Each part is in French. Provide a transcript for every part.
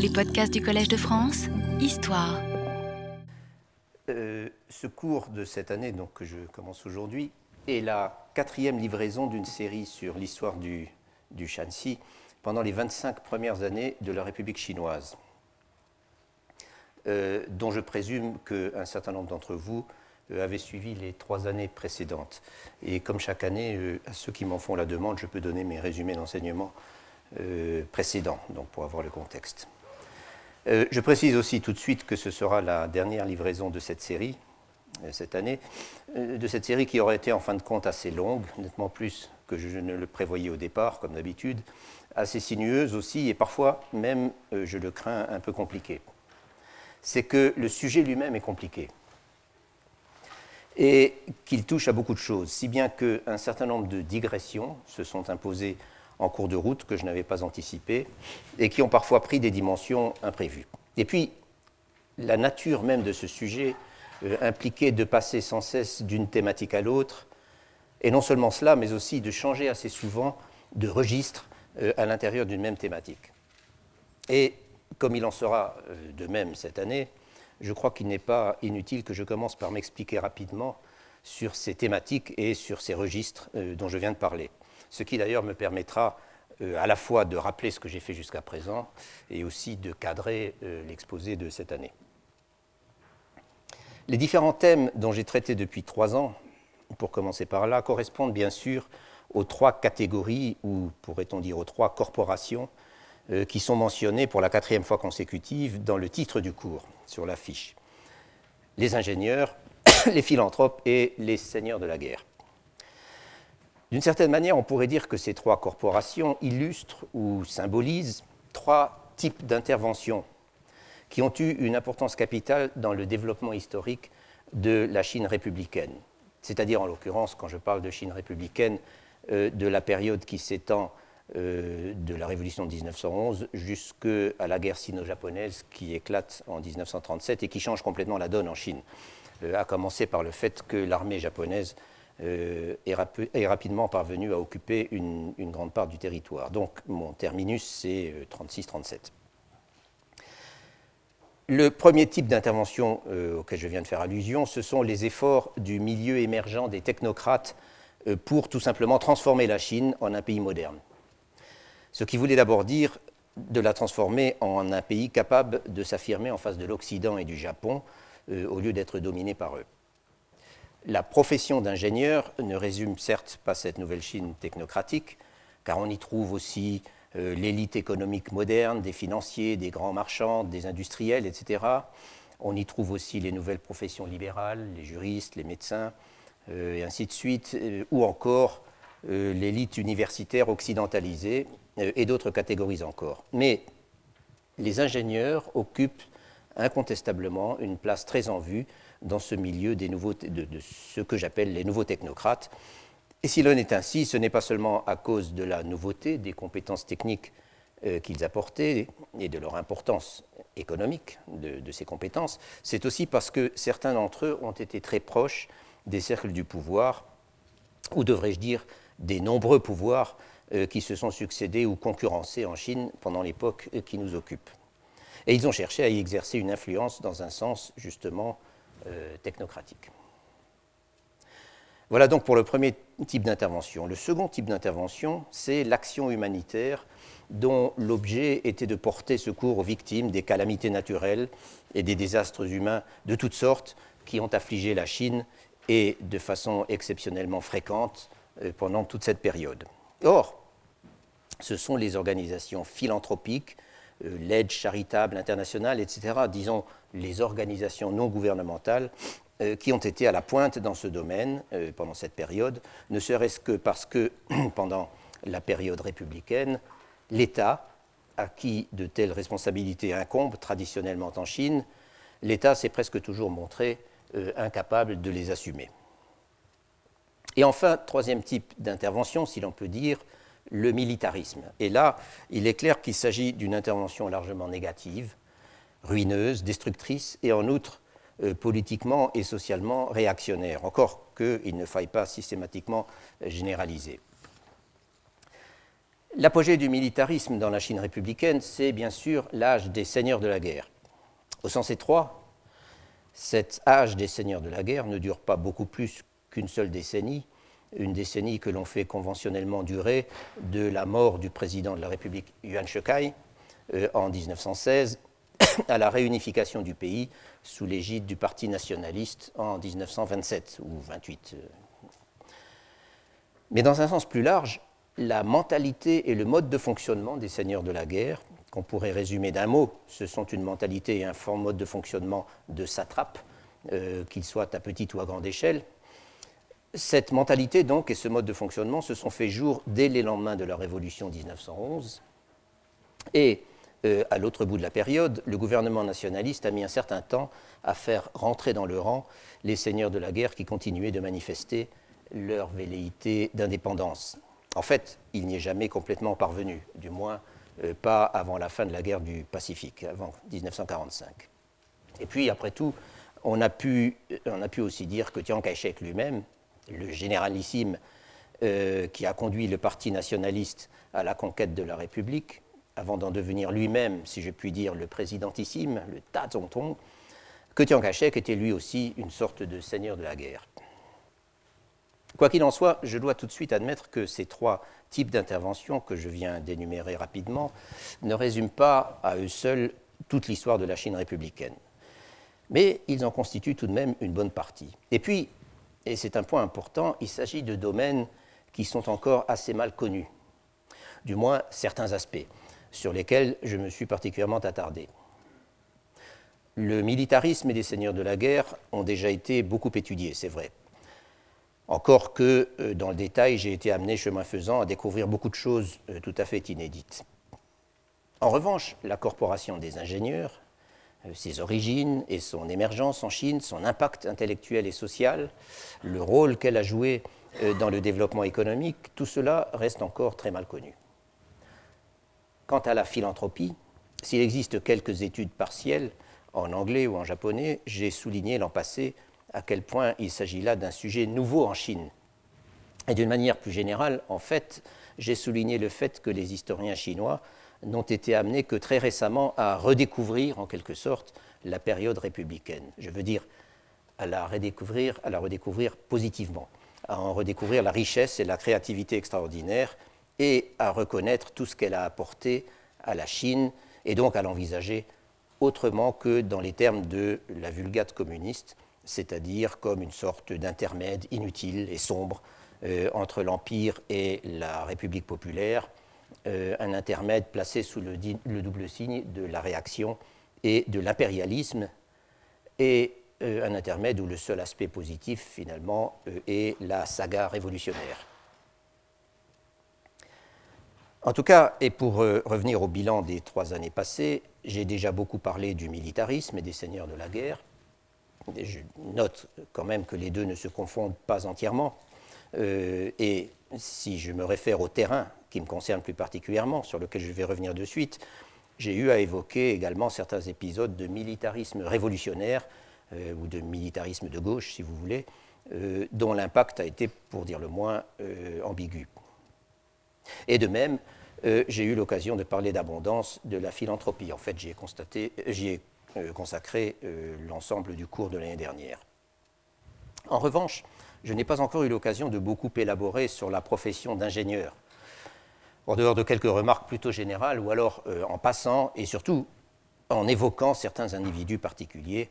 Les podcasts du Collège de France, Histoire. Euh, ce cours de cette année, donc, que je commence aujourd'hui, est la quatrième livraison d'une série sur l'histoire du, du Shanxi pendant les 25 premières années de la République chinoise, euh, dont je présume qu'un certain nombre d'entre vous euh, avaient suivi les trois années précédentes. Et comme chaque année, à ceux qui m'en font la demande, je peux donner mes résumés d'enseignement précédents, donc pour avoir le contexte. Euh, je précise aussi tout de suite que ce sera la dernière livraison de cette série, euh, cette année, euh, de cette série qui aurait été en fin de compte assez longue, nettement plus que je ne le prévoyais au départ, comme d'habitude, assez sinueuse aussi, et parfois même, je le crains, un peu compliquée. C'est que le sujet lui-même est compliqué et qu'il touche à beaucoup de choses, si bien qu'un certain nombre de digressions se sont imposées en cours de route que je n'avais pas anticipé et qui ont parfois pris des dimensions imprévues. Et puis, la nature même de ce sujet euh, impliquait de passer sans cesse d'une thématique à l'autre, et non seulement cela, mais aussi de changer assez souvent de registre euh, à l'intérieur d'une même thématique. Et comme il en sera euh, de même cette année, je crois qu'il n'est pas inutile que je commence par m'expliquer rapidement sur ces thématiques et sur ces registres dont je viens de parler ce qui d'ailleurs me permettra euh, à la fois de rappeler ce que j'ai fait jusqu'à présent et aussi de cadrer euh, l'exposé de cette année. Les différents thèmes dont j'ai traité depuis trois ans, pour commencer par là, correspondent bien sûr aux trois catégories, ou pourrait-on dire aux trois corporations, euh, qui sont mentionnées pour la quatrième fois consécutive dans le titre du cours, sur l'affiche. Les ingénieurs, les philanthropes et les seigneurs de la guerre. D'une certaine manière, on pourrait dire que ces trois corporations illustrent ou symbolisent trois types d'interventions qui ont eu une importance capitale dans le développement historique de la Chine républicaine. C'est-à-dire, en l'occurrence, quand je parle de Chine républicaine, euh, de la période qui s'étend euh, de la révolution de 1911 jusqu'à la guerre sino-japonaise qui éclate en 1937 et qui change complètement la donne en Chine. Euh, à commencer par le fait que l'armée japonaise euh, est, rapidement parvenu à occuper une, grande part du territoire. Donc mon terminus, c'est 36-37. Euh, Le premier type d'intervention euh, auquel je viens de faire allusion, ce sont les efforts du milieu émergent des technocrates pour tout simplement transformer la Chine en un pays moderne. Ce qui voulait d'abord dire de la transformer en un pays capable de s'affirmer en face de l'Occident et du Japon, au lieu d'être dominé par eux. La profession d'ingénieur ne résume certes pas cette nouvelle Chine technocratique, car on y trouve aussi euh, l'élite économique moderne, des financiers, des grands marchands, des industriels, etc. On y trouve aussi les nouvelles professions libérales, les juristes, les médecins, euh, et ainsi de suite, euh, ou encore l'élite universitaire occidentalisée et d'autres catégories encore. Mais les ingénieurs occupent incontestablement une place très en vue dans ce milieu de, ce que j'appelle les nouveaux technocrates. Et si l'on est ainsi, ce n'est pas seulement à cause de la nouveauté des compétences techniques euh, qu'ils apportaient et de leur importance économique de, ces compétences, c'est aussi parce que certains d'entre eux ont été très proches des cercles du pouvoir, ou devrais-je dire des nombreux pouvoirs euh, qui se sont succédés ou concurrencés en Chine pendant l'époque qui nous occupe. Et ils ont cherché à y exercer une influence dans un sens justement euh, technocratique. Voilà donc pour le premier type d'intervention. Le second type d'intervention, c'est l'action humanitaire dont l'objet était de porter secours aux victimes des calamités naturelles et des désastres humains de toutes sortes qui ont affligé la Chine et de façon exceptionnellement fréquente euh, pendant toute cette période. Or, ce sont les organisations philanthropiques, euh, l'aide charitable internationale, etc., disons les organisations non gouvernementales euh, qui ont été à la pointe dans ce domaine euh, pendant cette période, ne serait-ce que parce que pendant la période républicaine, l'État, à qui de telles responsabilités incombent traditionnellement en Chine, l'État s'est presque toujours montré incapable de les assumer. Et enfin, troisième type d'intervention, si l'on peut dire, le militarisme. Et là, il est clair qu'il s'agit d'une intervention largement négative, ruineuse, destructrice et en outre euh, politiquement et socialement réactionnaire, encore qu'il ne faille pas systématiquement généraliser. L'apogée du militarisme dans la Chine républicaine, c'est bien sûr l'âge des seigneurs de la guerre. Au sens étroit, cet âge des seigneurs de la guerre ne dure pas beaucoup plus qu'une seule décennie, une décennie que l'on fait conventionnellement durer de la mort du président de la République Yuan Shikai euh, en 1916 à la réunification du pays sous l'égide du Parti nationaliste en 1927 ou 28. Euh. Mais dans un sens plus large, la mentalité et le mode de fonctionnement des seigneurs de la guerre, qu'on pourrait résumer d'un mot, ce sont une mentalité et un fort mode de fonctionnement de satrape, euh, qu'ils soient à petite ou à grande échelle. Cette mentalité donc et ce mode de fonctionnement se sont fait jour dès les lendemains de la Révolution 1911 et euh, à l'autre bout de la période, le gouvernement nationaliste a mis un certain temps à faire rentrer dans le rang les seigneurs de la guerre qui continuaient de manifester leur velléité d'indépendance. En fait, il n'y est jamais complètement parvenu, du moins euh, pas avant la fin de la guerre du Pacifique, avant 1945. Et puis, après tout, on a pu, aussi dire que Chiang Kai-shek lui-même, le généralissime euh, qui a conduit le Parti nationaliste à la conquête de la République, avant d'en devenir lui-même, si je puis dire, le présidentissime, le Ta Zongtong, que Chiang Kai-shek était lui aussi une sorte de seigneur de la guerre. Quoi qu'il en soit, je dois tout de suite admettre que ces trois types d'interventions que je viens d'énumérer rapidement ne résument pas à eux seuls toute l'histoire de la Chine républicaine. Mais ils en constituent tout de même une bonne partie. Et puis, et c'est un point important, il s'agit de domaines qui sont encore assez mal connus, du moins certains aspects sur lesquels je me suis particulièrement attardé. Le militarisme et les seigneurs de la guerre ont déjà été beaucoup étudiés, c'est vrai. Encore que, euh, dans le détail, j'ai été amené, chemin faisant, à découvrir beaucoup de choses euh, tout à fait inédites. En revanche, la corporation des ingénieurs, ses origines et son émergence en Chine, son impact intellectuel et social, le rôle qu'elle a joué dans le développement économique, tout cela reste encore très mal connu. Quant à la philanthropie, s'il existe quelques études partielles en anglais ou en japonais, j'ai souligné l'an passé à quel point il s'agit là d'un sujet nouveau en Chine. Et d'une manière plus générale, en fait, j'ai souligné le fait que les historiens chinois n'ont été amenés que très récemment à redécouvrir, en quelque sorte, la période républicaine. Je veux dire, à la redécouvrir, à la redécouvrir positivement, à en redécouvrir la richesse et la créativité extraordinaire et à reconnaître tout ce qu'elle a apporté à la Chine et donc à l'envisager autrement que dans les termes de la vulgate communiste, c'est-à-dire comme une sorte d'intermède inutile et sombre euh, entre l'Empire et la République populaire, un intermède placé sous le, le, double signe de la réaction et de l'impérialisme, et euh, un intermède où le seul aspect positif finalement est la saga révolutionnaire. En tout cas, et pour euh, revenir au bilan des trois années passées, j'ai déjà beaucoup parlé du militarisme et des seigneurs de la guerre. je note quand même que les deux ne se confondent pas entièrement. Euh, et si je me réfère au terrain qui me concerne plus particulièrement, sur lequel je vais revenir de suite, j'ai eu à évoquer également certains épisodes de militarisme révolutionnaire, euh, ou de militarisme de gauche, si vous voulez, dont l'impact a été, pour dire le moins, ambigu. Et de même, euh, j'ai eu l'occasion de parler d'abondance de la philanthropie. En fait, j'y ai, euh, consacré euh, l'ensemble du cours de l'année dernière. En revanche, je n'ai pas encore eu l'occasion de beaucoup élaborer sur la profession d'ingénieur, en dehors de quelques remarques plutôt générales, ou alors en passant et surtout en évoquant certains individus particuliers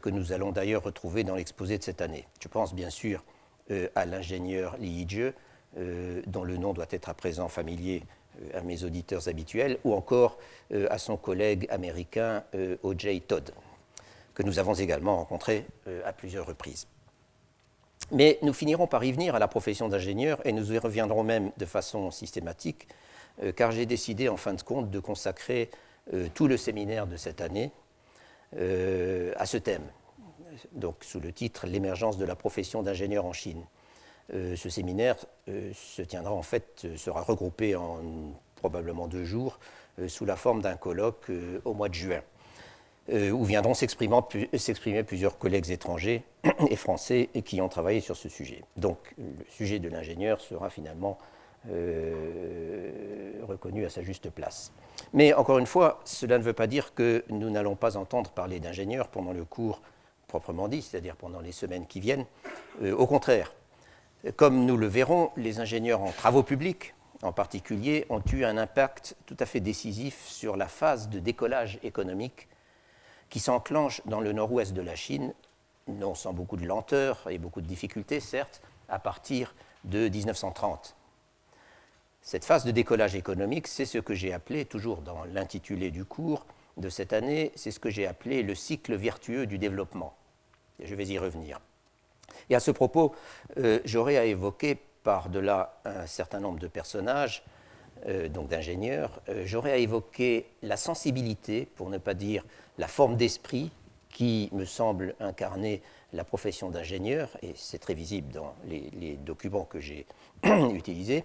que nous allons d'ailleurs retrouver dans l'exposé de cette année. Je pense bien sûr à l'ingénieur Li Yijie, euh, dont le nom doit être à présent familier euh, à mes auditeurs habituels, ou encore euh, à son collègue américain O.J. Todd, que nous avons également rencontré à plusieurs reprises. Mais nous finirons par y venir à la profession d'ingénieur et nous y reviendrons même de façon systématique, car j'ai décidé en fin de compte de consacrer tout le séminaire de cette année à ce thème, donc sous le titre L'émergence de la profession d'ingénieur en Chine. Euh, ce séminaire euh, se tiendra en fait, euh, sera regroupé en probablement deux jours sous la forme d'un colloque au mois de juin, où viendront s'exprimer plusieurs collègues étrangers et français qui ont travaillé sur ce sujet. Donc le sujet de l'ingénieur sera finalement reconnu à sa juste place. Mais encore une fois, cela ne veut pas dire que nous n'allons pas entendre parler d'ingénieurs pendant le cours proprement dit, c'est-à-dire pendant les semaines qui viennent. au contraire, comme nous le verrons, les ingénieurs en travaux publics, en particulier, ont eu un impact tout à fait décisif sur la phase de décollage économique qui s'enclenche dans le nord-ouest de la Chine, non sans beaucoup de lenteur et beaucoup de difficultés, certes, à partir de 1930. Cette phase de décollage économique, c'est ce que j'ai appelé, toujours dans l'intitulé du cours de cette année, c'est ce que j'ai appelé le cycle vertueux du développement. Je vais y revenir. Et à ce propos, euh, j'aurais à évoquer par-delà un certain nombre de personnages, euh, donc d'ingénieurs, euh, j'aurais à évoquer la sensibilité, pour ne pas dire la forme d'esprit, qui me semble incarner la profession d'ingénieur, et c'est très visible dans les, documents que j'ai utilisés,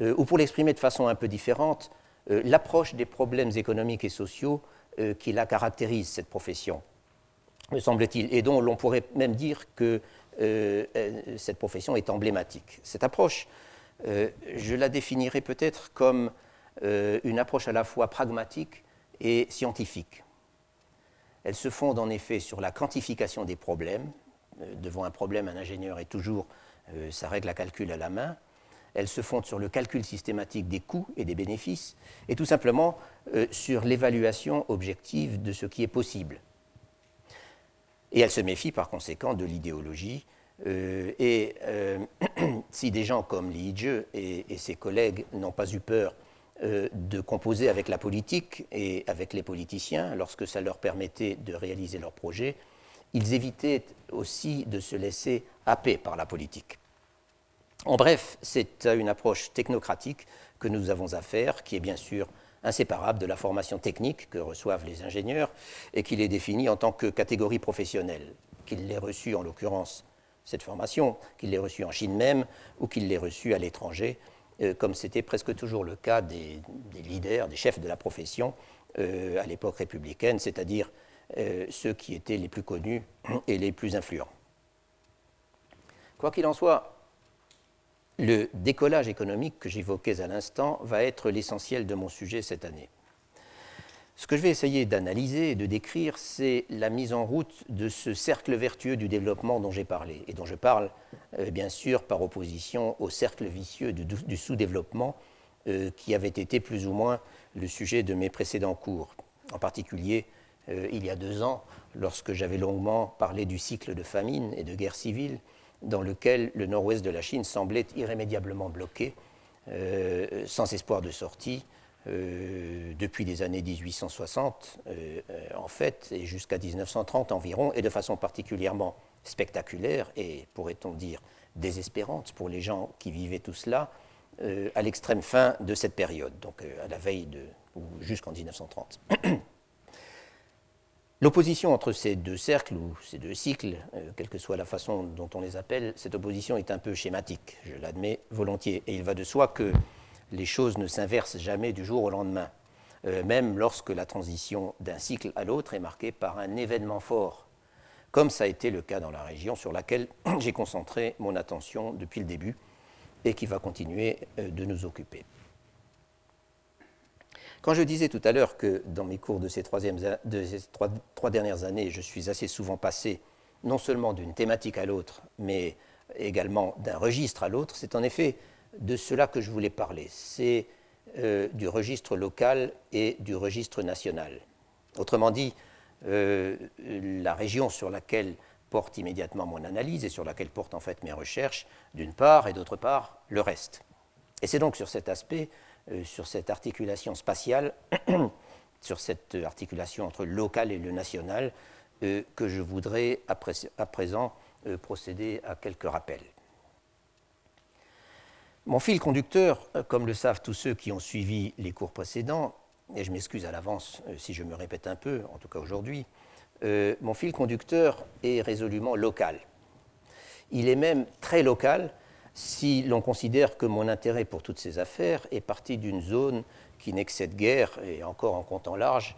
ou pour l'exprimer de façon un peu différente, l'approche des problèmes économiques et sociaux qui la caractérise, cette profession, me semble-t-il, et dont l'on pourrait même dire que euh, euh, cette profession est emblématique. Cette approche, euh, je la définirais peut-être comme une approche à la fois pragmatique et scientifique. Elle se fonde en effet sur la quantification des problèmes. devant un problème, un ingénieur est toujours sa règle à calcul à la main. Elle se fonde sur le calcul systématique des coûts et des bénéfices, et tout simplement sur l'évaluation objective de ce qui est possible. Et elle se méfie par conséquent de l'idéologie. Euh, et euh, si des gens comme Li Yizhe et, ses collègues n'ont pas eu peur euh, de composer avec la politique et avec les politiciens lorsque ça leur permettait de réaliser leurs projets, ils évitaient aussi de se laisser happer par la politique. En bref, c'est à une approche technocratique que nous avons affaire, qui est bien sûr inséparable de la formation technique que reçoivent les ingénieurs et qui les définit en tant que catégorie professionnelle, qu'ils l'aient reçue en l'occurrence cette formation, qu'ils l'aient reçue en Chine même ou qu'ils l'aient reçue à l'étranger, euh, comme c'était presque toujours le cas des, leaders, des chefs de la profession euh, à l'époque républicaine, c'est-à-dire euh, ceux qui étaient les plus connus et les plus influents. Quoi qu'il en soit, le décollage économique que j'évoquais à l'instant va être l'essentiel de mon sujet cette année. Ce que je vais essayer d'analyser et de décrire, c'est la mise en route de ce cercle vertueux du développement dont j'ai parlé, et dont je parle euh, bien sûr par opposition au cercle vicieux du, sous-développement euh, qui avait été plus ou moins le sujet de mes précédents cours. En particulier, euh, il y a deux ans, lorsque j'avais longuement parlé du cycle de famine et de guerre civile, dans lequel le nord-ouest de la Chine semblait irrémédiablement bloqué, sans espoir de sortie, euh, depuis les années 1860, euh, en fait, et jusqu'à 1930 environ, et de façon particulièrement spectaculaire et, pourrait-on dire, désespérante pour les gens qui vivaient tout cela, à l'extrême fin de cette période, donc à la veille de, ou jusqu'en 1930. L'opposition entre ces deux cercles ou ces deux cycles, euh, quelle que soit la façon dont on les appelle, cette opposition est un peu schématique, je l'admets volontiers. Et il va de soi que les choses ne s'inversent jamais du jour au lendemain, euh, même lorsque la transition d'un cycle à l'autre est marquée par un événement fort, comme ça a été le cas dans la région sur laquelle j'ai concentré mon attention depuis le début et qui va continuer euh, de nous occuper. Quand je disais tout à l'heure que dans mes cours de ces, trois, dernières années, je suis assez souvent passé non seulement d'une thématique à l'autre, mais également d'un registre à l'autre, c'est en effet de cela que je voulais parler. C'est euh, du registre local et du registre national. Autrement dit, euh, la région sur laquelle porte immédiatement mon analyse et sur laquelle portent en fait mes recherches, d'une part, et d'autre part, le reste. Et c'est donc sur cet aspect euh, sur cette articulation spatiale, sur cette articulation entre le local et le national, que je voudrais à, présent procéder à quelques rappels. Mon fil conducteur, comme le savent tous ceux qui ont suivi les cours précédents, et je m'excuse à l'avance si je me répète un peu, en tout cas aujourd'hui, mon fil conducteur est résolument local. Il est même très local, si l'on considère que mon intérêt pour toutes ces affaires est parti d'une zone qui n'excède guère, et encore en comptant large,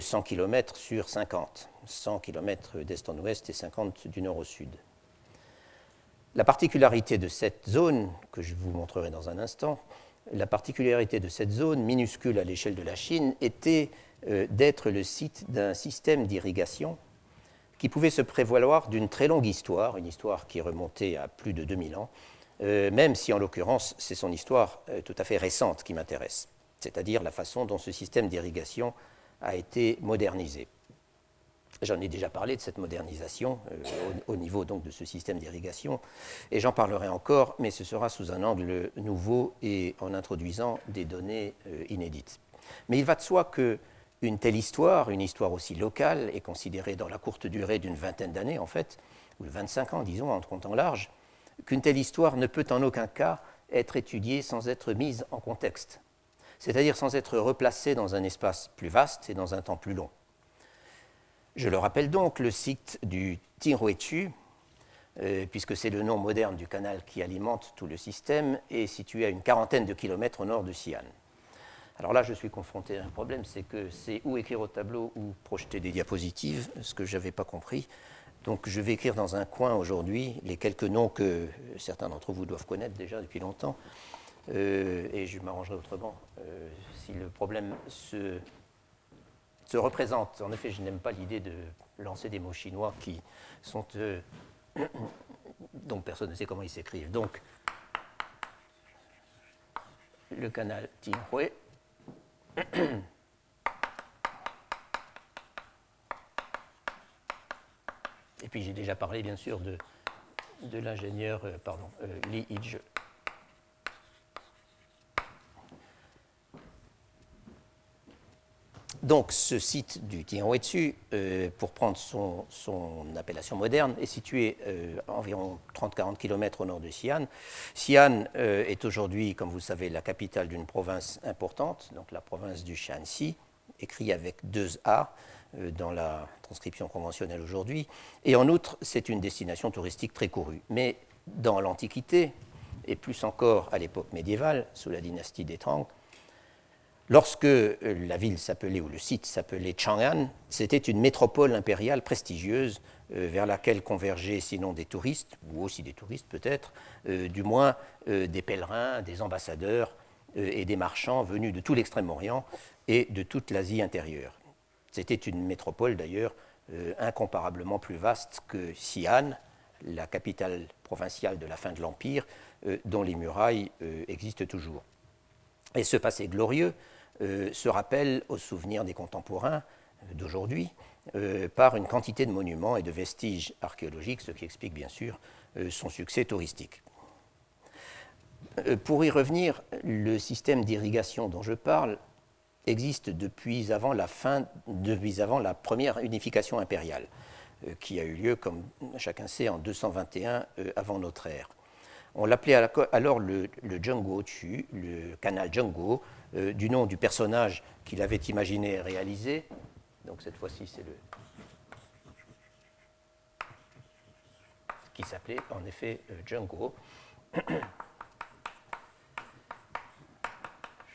100 euh, km sur 50, 100 km d'est en ouest et 50 du nord au sud. La particularité de cette zone, que je vous montrerai dans un instant, la particularité de cette zone, minuscule à l'échelle de la Chine, était euh, d'être le site d'un système d'irrigation qui pouvait se prévaloir d'une très longue histoire, une histoire qui remontait à plus de 2000 ans, euh, même si en l'occurrence c'est son histoire euh, tout à fait récente qui m'intéresse, c'est-à-dire la façon dont ce système d'irrigation a été modernisé. J'en ai déjà parlé de cette modernisation euh, au, niveau de ce système d'irrigation, et j'en parlerai encore, mais ce sera sous un angle nouveau et en introduisant des données inédites. Mais il va de soi que une telle histoire, une histoire aussi locale, est considérée dans la courte durée d'une vingtaine d'années en fait, ou de 25 ans disons en comptant large, qu'une telle histoire ne peut en aucun cas être étudiée sans être mise en contexte, c'est-à-dire sans être replacée dans un espace plus vaste et dans un temps plus long. Je le rappelle donc, le site du Tinhuechu, euh, puisque c'est le nom moderne du canal qui alimente tout le système, est situé à une quarantaine de kilomètres au nord de Xi'an. Alors là, je suis confronté à un problème, c'est que c'est ou écrire au tableau ou projeter des diapositives, ce que je n'avais pas compris. Donc je vais écrire dans un coin aujourd'hui les quelques noms que certains d'entre vous doivent connaître déjà depuis longtemps. Euh, et je m'arrangerai autrement euh, si le problème se, se, représente. En effet, je n'aime pas l'idée de lancer des mots chinois qui sont... Euh, dont personne ne sait comment ils s'écrivent. Donc, le canal Tinhui Et puis j'ai déjà parlé bien sûr de, de l'ingénieur euh, pardon, euh, Li Hidge. Donc ce site du Tianhuetsu, euh, pour prendre son, appellation moderne, est situé à environ 30-40 km au nord de Xi'an. Xi'an est aujourd'hui, comme vous savez, la capitale d'une province importante, donc la province du Shanxi, écrit avec deux A, euh, dans la transcription conventionnelle aujourd'hui. Et en outre, c'est une destination touristique très courue. Mais dans l'Antiquité, et plus encore à l'époque médiévale, sous la dynastie des Tang, lorsque euh, la ville s'appelait, ou le site s'appelait Chang'an, c'était une métropole impériale prestigieuse euh, vers laquelle convergeaient sinon des touristes, ou aussi des touristes peut-être, du moins des pèlerins, des ambassadeurs et des marchands venus de tout l'Extrême-Orient et de toute l'Asie intérieure. C'était une métropole d'ailleurs euh, incomparablement plus vaste que Xi'an, la capitale provinciale de la fin de l'Empire, euh, dont les murailles euh, existent toujours. Et ce passé glorieux se rappelle au souvenir des contemporains d'aujourd'hui par une quantité de monuments et de vestiges archéologiques, ce qui explique bien sûr son succès touristique. Pour y revenir, le système d'irrigation dont je parle existe depuis avant la fin, depuis avant la première unification impériale, euh, qui a eu lieu, comme chacun sait, en 221 euh, avant notre ère. On l'appelait alors le, le Chu, le canal Zhengguo, euh, du nom du personnage qu'il avait imaginé et réalisé. Donc cette fois-ci, c'est le. qui s'appelait en effet Zhengguo. Je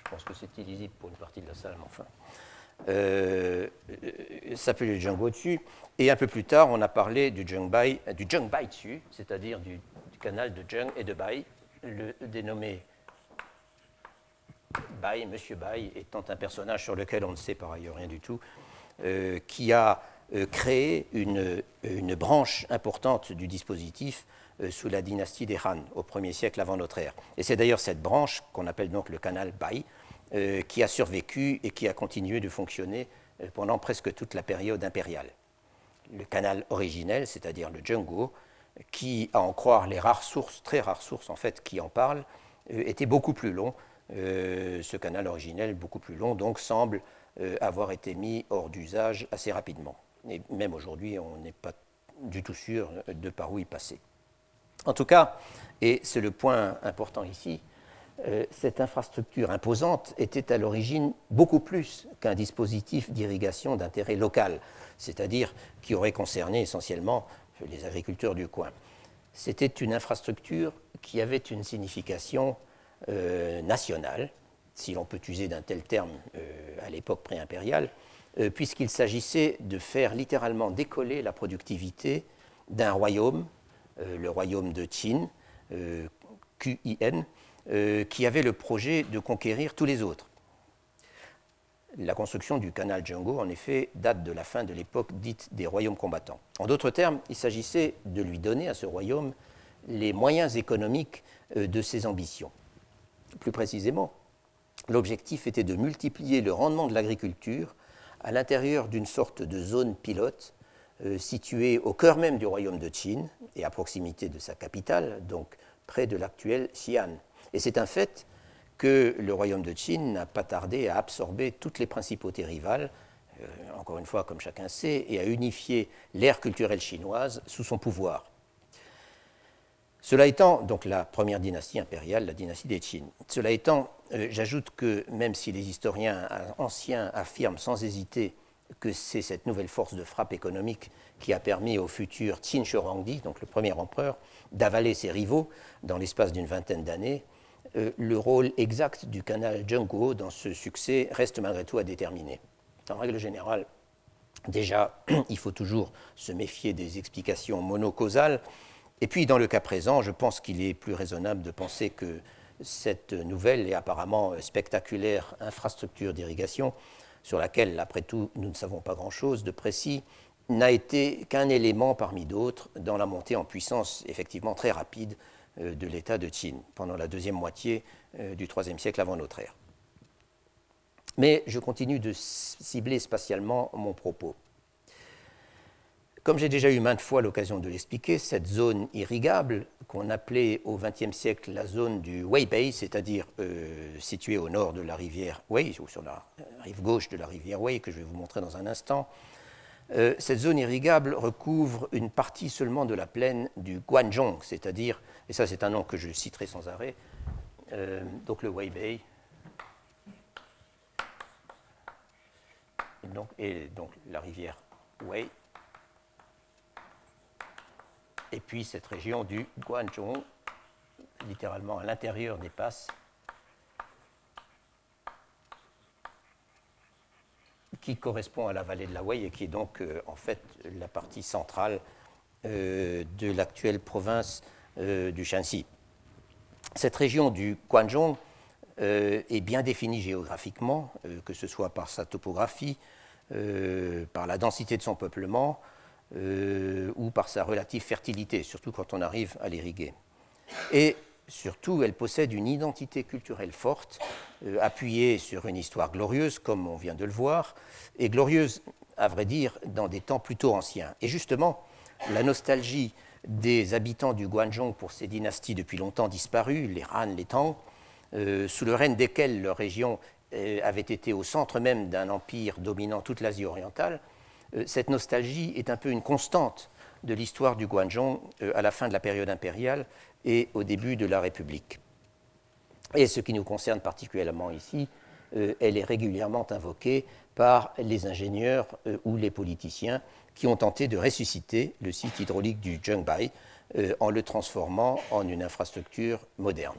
pense que c'est illisible pour une partie de la salle, mais enfin. Euh, s'appelait le dessus. Et un peu plus tard, on a parlé du Zhengbai, du dessus, c'est-à-dire du, canal de Zheng et de Bai, le dénommé Bai, Monsieur Bai, étant un personnage sur lequel on ne sait par ailleurs rien du tout, euh, qui a euh, créé une, branche importante du dispositif euh, sous la dynastie des Han, au 1er siècle avant notre ère. Et c'est d'ailleurs cette branche, qu'on appelle donc le canal euh, qui a survécu et qui a continué de fonctionner pendant presque toute la période impériale. Le canal originel, c'est-à-dire le Django, qui, à en croire les rares sources, très rares sources en fait, qui en parlent, était beaucoup plus long. Ce canal originel, beaucoup plus long, donc semble avoir été mis hors d'usage assez rapidement. Et même aujourd'hui, on n'est pas du tout sûr de par où il passait. En tout cas, et c'est le point important ici, euh, cette infrastructure imposante était à l'origine beaucoup plus qu'un dispositif d'irrigation d'intérêt local, c'est-à-dire qui aurait concerné essentiellement les agriculteurs du coin. C'était une infrastructure qui avait une signification euh, nationale, si l'on peut user d'un tel terme euh, à l'époque pré-impériale, puisqu'il s'agissait de faire littéralement décoller la productivité d'un royaume le royaume de Qin, QIN, qui avait le projet de conquérir tous les autres. La construction du canal Django, en effet, date de la fin de l'époque dite des royaumes combattants. En d'autres termes, il s'agissait de lui donner à ce royaume les moyens économiques de ses ambitions. Plus précisément, l'objectif était de multiplier le rendement de l'agriculture à l'intérieur d'une sorte de zone pilote euh, située au cœur même du royaume de Qin et à proximité de sa capitale, donc près de l'actuel Xi'an. Et c'est un fait que le royaume de Qin n'a pas tardé à absorber toutes les principautés rivales, euh, encore une fois comme chacun sait, et à unifier l'ère culturelle chinoise sous son pouvoir. Cela étant, donc la première dynastie impériale, la dynastie des Qin. Cela étant, euh, j'ajoute que même si les historiens anciens affirment sans hésiter que c'est cette nouvelle force de frappe économique qui a permis au futur Qin Shi Huangdi, donc le premier empereur, d'avaler ses rivaux dans l'espace d'une vingtaine d'années, euh, le rôle exact du canal Zhengguo dans ce succès reste malgré tout à déterminer. En règle générale, déjà, il faut toujours se méfier des explications monocausales et puis, dans le cas présent, je pense qu'il est plus raisonnable de penser que cette nouvelle et apparemment spectaculaire infrastructure d'irrigation, sur laquelle, après tout, nous ne savons pas grand-chose de précis, n'a été qu'un élément parmi d'autres dans la montée en puissance effectivement très rapide euh, de l'État de Qin pendant la deuxième moitié euh, du IIIe siècle avant notre ère. Mais je continue de cibler spatialement mon propos. Comme j'ai déjà eu maintes fois l'occasion de l'expliquer, cette zone irrigable, qu'on appelait au XXe siècle la zone du Weibei, c'est-à-dire euh, située au nord de la rivière Wei, ou sur la rive gauche de la rivière Wei, que je vais vous montrer dans un instant, euh, cette zone irrigable recouvre une partie seulement de la plaine du Guanzhong, c'est-à-dire, et ça c'est un nom que je citerai sans arrêt, euh, donc le Weibei, donc, et donc la rivière Wei, et puis cette région du Guangzhou, littéralement à l'intérieur des passes, qui correspond à la vallée de la Wei et qui est donc euh, en fait la partie centrale euh, de l'actuelle province euh, du Shanxi. Cette région du Guangzhou est bien définie géographiquement, que ce soit par sa topographie, par la densité de son peuplement, euh, ou par sa relative fertilité, surtout quand on arrive à l'irriguer. Et surtout, elle possède une identité culturelle forte, euh, appuyée sur une histoire glorieuse, comme on vient de le voir, et glorieuse, à vrai dire, dans des temps plutôt anciens. Et justement, la nostalgie des habitants du Guangzhou pour ces dynasties depuis longtemps disparues, les Han, les Tang, euh, sous le règne desquelles leur région avait été au centre même d'un empire dominant toute l'Asie orientale, cette nostalgie est un peu une constante de l'histoire du Guangzhou euh, à la fin de la période impériale et au début de la République. Et ce qui nous concerne particulièrement ici, euh, elle est régulièrement invoquée par les ingénieurs ou les politiciens qui ont tenté de ressusciter le site hydraulique du Zhengbai en le transformant en une infrastructure moderne.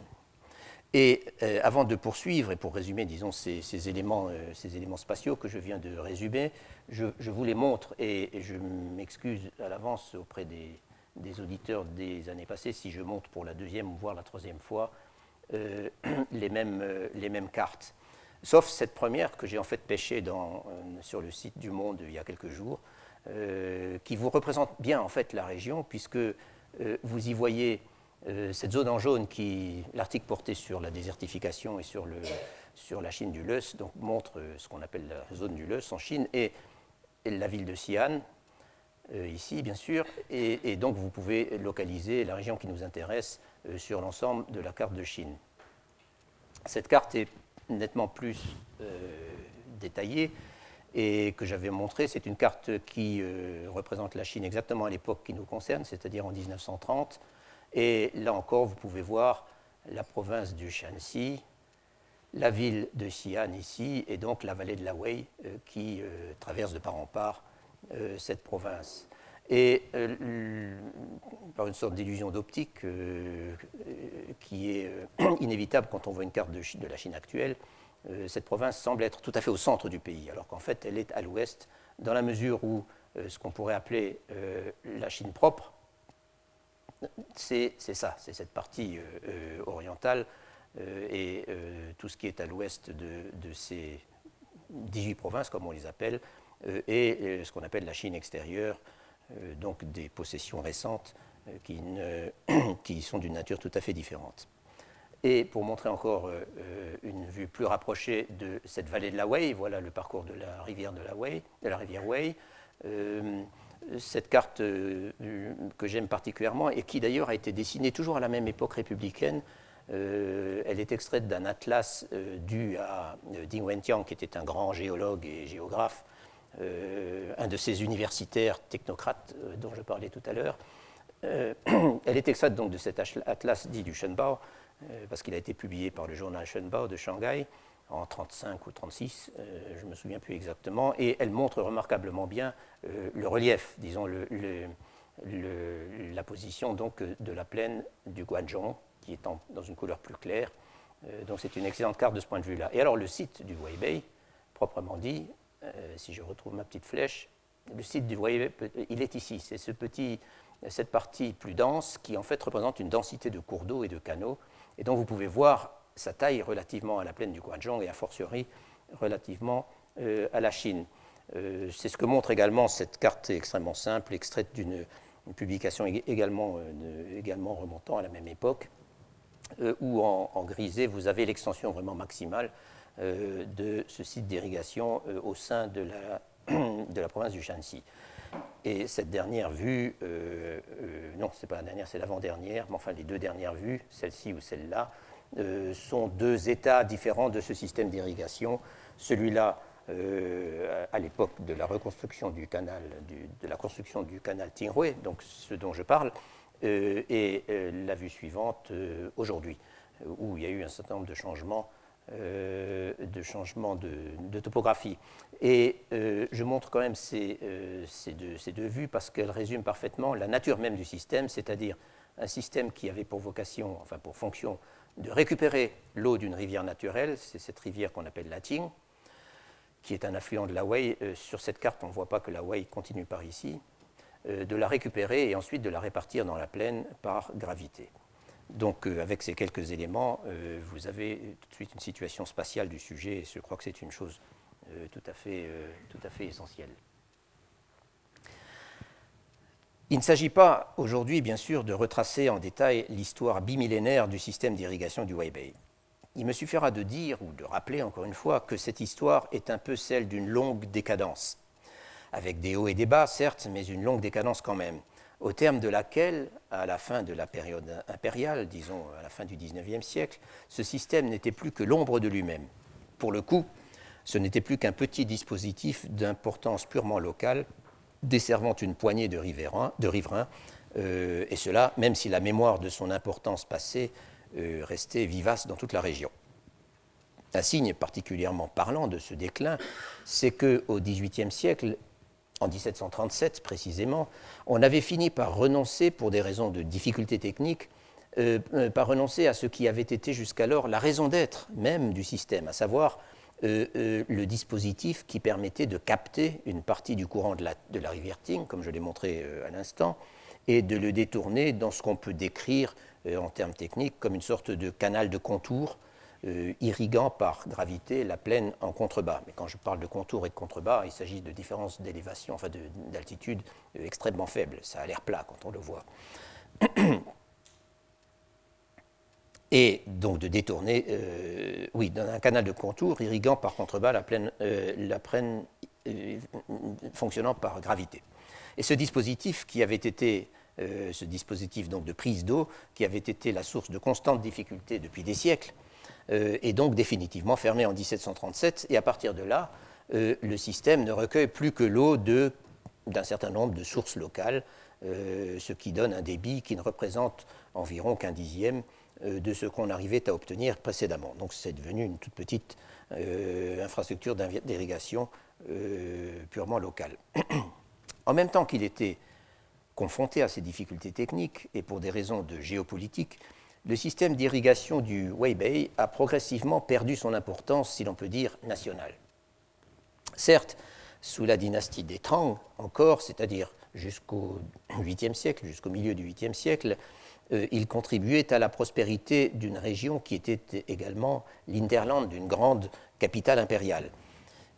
Et euh, avant de poursuivre, et pour résumer, disons, ces, éléments, euh, ces éléments, spatiaux que je viens de résumer, je, vous les montre et, je m'excuse à l'avance auprès des, auditeurs des années passées si je montre pour la deuxième voire la troisième fois euh, les, mêmes, cartes. Sauf cette première que j'ai en fait pêchée sur le site du Monde il y a quelques jours, qui vous représente bien en fait la région, puisque vous y voyez cette zone en jaune qui, l'article porté sur la désertification et sur, le, sur la Chine du Leus, donc montre euh, ce qu'on appelle la zone du Leus en Chine et, la ville de Xi'an, euh, ici bien sûr, et, donc vous pouvez localiser la région qui nous intéresse sur l'ensemble de la carte de Chine. Cette carte est nettement plus détaillée et que j'avais montrée. C'est une carte qui représente la Chine exactement à l'époque qui nous concerne, c'est-à-dire en 1930 et là encore, vous pouvez voir la province du Shanxi, la ville de Xi'an ici, et donc la vallée de la Wei euh, qui euh, traverse de part en part euh, cette province. Et par une sorte d'illusion d'optique qui est inévitable quand on voit une carte de, de la Chine actuelle, cette province semble être tout à fait au centre du pays, alors qu'en fait elle est à l'ouest, dans la mesure où ce qu'on pourrait appeler la Chine propre c'est ça, c'est cette partie orientale et tout ce qui est à l'ouest de, ces 18 provinces, comme on les appelle, et ce qu'on appelle la Chine extérieure, donc des possessions récentes qui, qui sont d'une nature tout à fait différente. Et pour montrer encore euh, euh, une vue plus rapprochée de cette vallée de la Wei, voilà le parcours de la rivière de la Wei, de la rivière Wei. Euh, cette carte que j'aime particulièrement et qui d'ailleurs a été dessinée toujours à la même époque républicaine, elle est extraite d'un atlas dû à Ding Wentian, qui était un grand géologue et géographe, un de ces universitaires technocrates dont je parlais tout à l'heure. elle est extraite donc de cet atlas dit du Shenbao, euh, parce qu'il a été publié par le journal Shenbao de Shanghai en 35 ou 36, euh, je ne me souviens plus exactement, et elle montre remarquablement bien euh, le relief, disons, la position donc de la plaine du Guangzhou, qui est dans une couleur plus claire. donc c'est une excellente carte de ce point de vue-là. Et alors le site du Weibei, proprement dit, si je retrouve ma petite flèche, le site du Weibei, il est ici, c'est ce petit, cette partie plus dense qui en fait représente une densité de cours d'eau et de canaux et donc vous pouvez voir sa taille relativement à la plaine du Guangzhou et a fortiori relativement euh, à la Chine. Euh, c'est ce que montre également cette carte extrêmement simple, extraite d'une publication également, euh, également, remontant à la même époque, où en, grisé, vous avez l'extension vraiment maximale de ce site d'irrigation au sein de la, province du Shanxi. Et cette dernière vue, euh, euh, non, ce n'est pas la dernière, c'est l'avant-dernière, mais enfin les deux dernières vues, celle-ci ou celle-là, sont deux états différents de ce système d'irrigation. Celui-là, à l'époque de la reconstruction du canal, de la construction du canal Tinghui, donc ce dont je parle, et la vue suivante aujourd'hui, où il y a eu un certain nombre de changements euh, de changement de, topographie. Et euh, je montre quand même ces, euh, ces, deux, ces, deux, vues parce qu'elles résument parfaitement la nature même du système, c'est-à-dire un système qui avait pour vocation, enfin pour fonction, de récupérer l'eau d'une rivière naturelle, c'est cette rivière qu'on appelle la Ting, qui est un affluent de la Wei. sur cette carte, on ne voit pas que la Wei continue par ici, de la récupérer et ensuite de la répartir dans la plaine par gravité. Donc euh, avec ces quelques éléments, euh, vous avez tout de suite une situation spatiale du sujet et je crois que c'est une chose euh, tout à fait essentielle. Il ne s'agit pas aujourd'hui, bien sûr, de retracer en détail l'histoire bimillénaire du système d'irrigation du Weibei. Il me suffira de dire ou de rappeler encore une fois que cette histoire est un peu celle d'une longue décadence, avec des hauts et des bas, certes, mais une longue décadence quand même au terme de laquelle, à la fin de la période impériale, disons à la fin du XIXe siècle, ce système n'était plus que l'ombre de lui-même. Pour le coup, ce n'était plus qu'un petit dispositif d'importance purement locale, desservant une poignée de riverains, de riverains euh, et cela même si la mémoire de son importance passée euh, restait vivace dans toute la région. Un signe particulièrement parlant de ce déclin, c'est qu'au XVIIIe siècle, en 1737 précisément, on avait fini par renoncer, pour des raisons de difficultés techniques, euh, par renoncer à ce qui avait été jusqu'alors la raison d'être même du système, à savoir euh, le dispositif qui permettait de capter une partie du courant de la, de la rivière Ting, comme je l'ai montré à l'instant, et de le détourner dans ce qu'on peut décrire en termes techniques comme une sorte de canal de contour euh, irriguant par gravité la plaine en contrebas. Mais quand je parle de contour et de contrebas, il s'agit de différences d'élévation, enfin d'altitude euh, extrêmement faibles. Ça a l'air plat quand on le voit. Et donc de détourner, euh, oui, dans un canal de contour irriguant par contrebas la plaine, la plaine fonctionnant par gravité. Et ce dispositif qui avait été ce dispositif donc de prise d'eau, qui avait été la source de constantes difficultés depuis des siècles, euh, est donc définitivement fermé en 1737, et à partir de là, euh, le système ne recueille plus que l'eau d'un certain nombre de sources locales, euh, ce qui donne un débit qui ne représente environ qu'un dixième de ce qu'on arrivait à obtenir précédemment. Donc c'est devenu une toute petite infrastructure d'irrigation purement locale. en même temps qu'il était confronté à ces difficultés techniques, et pour des raisons de géopolitique, le système d'irrigation du Weibei a progressivement perdu son importance, si l'on peut dire, nationale. Certes, sous la dynastie des Tang, encore, c'est-à-dire jusqu'au 8e siècle, jusqu'au milieu du 8e siècle, euh, il contribuait à la prospérité d'une région qui était également l'Interland, d'une grande capitale impériale.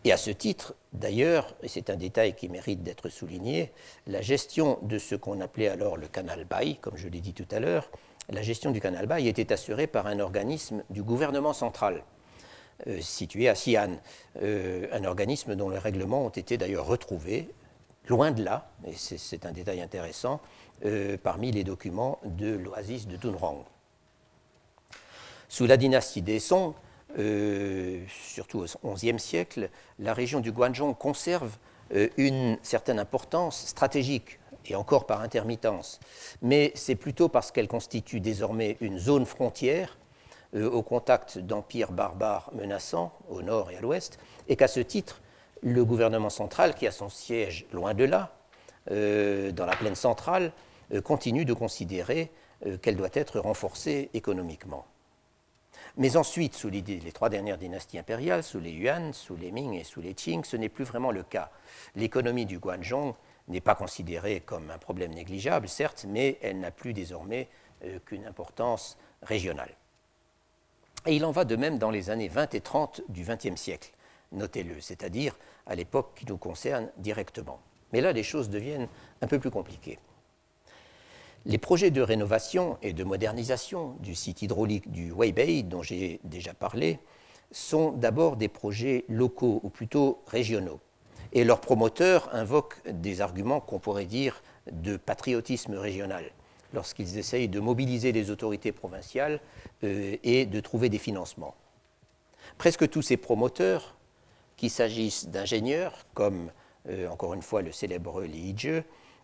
Et à ce titre, d'ailleurs, et c'est un détail qui mérite d'être souligné, la gestion de ce qu'on appelait alors le canal Bay, comme je l'ai dit tout à l'heure, la gestion du canal Bay était assurée par un organisme du gouvernement central, euh, situé à Xi'an, euh, un organisme dont les règlements ont été d'ailleurs retrouvés, loin de là, et c'est un détail intéressant, euh, parmi les documents de l'oasis de Dunhuang. Sous la dynastie des Song, surtout au XIe siècle, la région du Guangzhou conserve une certaine importance stratégique et encore par intermittence, mais c'est plutôt parce qu'elle constitue désormais une zone frontière euh, au contact d'empires barbares menaçants au nord et à l'ouest, et qu'à ce titre, le gouvernement central, qui a son siège loin de là, euh, dans la plaine centrale, euh, continue de considérer qu'elle doit être renforcée économiquement. Mais ensuite, sous les, les, trois dernières dynasties impériales, sous les Yuan, sous les Ming et sous les Qing, ce n'est plus vraiment le cas. L'économie du Guangzhou n'est pas considérée comme un problème négligeable, certes, mais elle n'a plus désormais euh, qu'une importance régionale. Et il en va de même dans les années 20 et 30 du XXe siècle, notez-le, c'est-à-dire à, l'époque qui nous concerne directement. Mais là, les choses deviennent un peu plus compliquées. Les projets de rénovation et de modernisation du site hydraulique du Weibei, dont j'ai déjà parlé, sont d'abord des projets locaux, ou plutôt régionaux. Et leurs promoteurs invoquent des arguments qu'on pourrait dire de patriotisme régional, lorsqu'ils essayent de mobiliser les autorités provinciales euh, et de trouver des financements. Presque tous ces promoteurs, qu'il s'agisse d'ingénieurs, comme euh, encore une fois le célèbre Li Yizhe,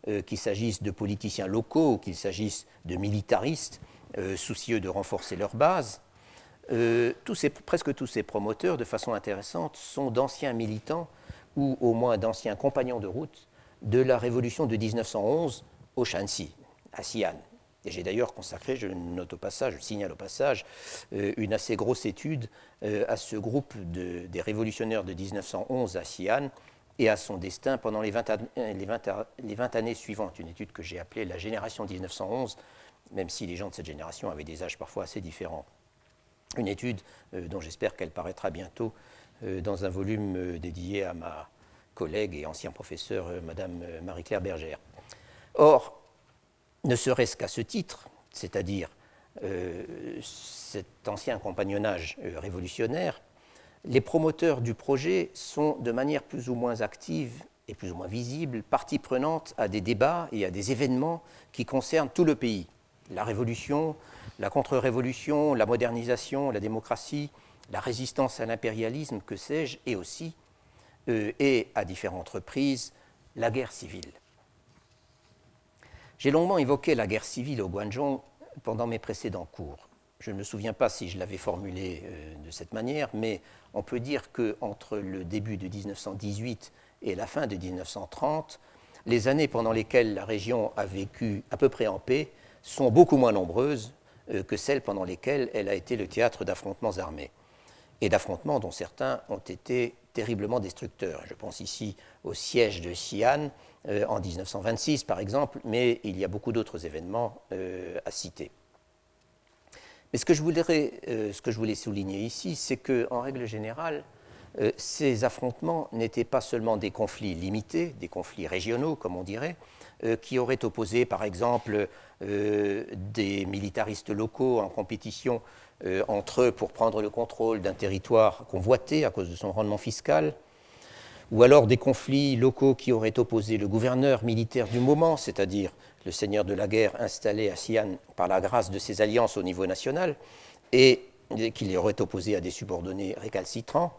euh, qu'il s'agisse de politiciens locaux, qu'il s'agisse de militaristes soucieux de renforcer leur base, presque tous ces promoteurs, de façon intéressante, sont d'anciens militants ou au moins d'anciens compagnons de route de la révolution de 1911 au Shanxi, à Xi'an. Et j'ai d'ailleurs consacré, je note au passage, je signale au passage, euh, une assez grosse étude euh, à ce groupe des révolutionnaires de 1911 à Xi'an et à son destin pendant les 20, les 20 années suivantes. Une étude que j'ai appelée la génération 1911, même si les gens de cette génération avaient des âges parfois assez différents. Une étude euh, dont j'espère qu'elle paraîtra bientôt euh, dans un volume euh, dédié à ma collègue et ancien professeur, euh, Madame Marie-Claire Bergère. Or, ne serait-ce qu'à ce titre, c'est-à-dire cet ancien compagnonnage révolutionnaire, les promoteurs du projet sont de manière plus ou moins active et plus ou moins visible partie prenante à des débats et à des événements qui concernent tout le pays. La révolution, la contre-révolution, la modernisation, la démocratie, la résistance à l'impérialisme, que sais-je, et aussi, euh, et à différentes reprises, la guerre civile. J'ai longuement évoqué la guerre civile au Guangzhou pendant mes précédents cours. Je ne me souviens pas si je l'avais formulé euh, de cette manière, mais on peut dire qu'entre le début de 1918 et la fin de 1930, les années pendant lesquelles la région a vécu à peu près en paix sont beaucoup moins nombreuses euh, que celles pendant lesquelles elle a été le théâtre d'affrontements armés et d'affrontements dont certains ont été terriblement destructeurs. Je pense ici au siège de Xi'an euh, en 1926 par exemple, mais il y a beaucoup d'autres événements à citer. Mais ce que je voulais, euh, ce que je voulais souligner ici, c'est qu'en règle générale, ces affrontements n'étaient pas seulement des conflits limités, des conflits régionaux, comme on dirait, qui auraient opposé, par exemple, des militaristes locaux en compétition euh, entre eux pour prendre le contrôle d'un territoire convoité à cause de son rendement fiscal, ou alors des conflits locaux qui auraient opposé le gouverneur militaire du moment, c'est-à-dire le seigneur de la guerre installé à Xi'an par la grâce de ses alliances au niveau national, et qui les aurait opposé à des subordonnés récalcitrants,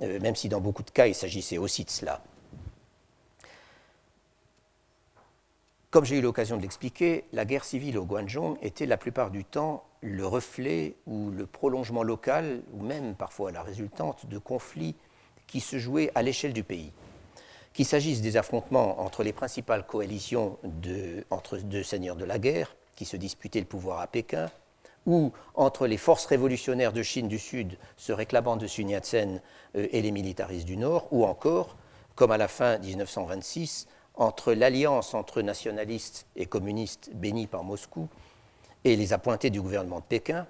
euh, même si dans beaucoup de cas il s'agissait aussi de cela. Comme j'ai eu l'occasion de l'expliquer, la guerre civile au Guangzhou était la plupart du temps le reflet ou le prolongement local, ou même parfois la résultante de conflits qui se jouaient à l'échelle du pays. Qu'il s'agisse des affrontements entre les principales coalitions entre deux seigneurs de la guerre, qui se disputaient le pouvoir à Pékin, ou entre les forces révolutionnaires de Chine du Sud se réclamant de Sun Yat-sen euh, et les militaristes du Nord, ou encore, comme à la fin 1926, entre l'alliance entre nationalistes et communistes bénis par Moscou et les appointés du gouvernement de Pékin,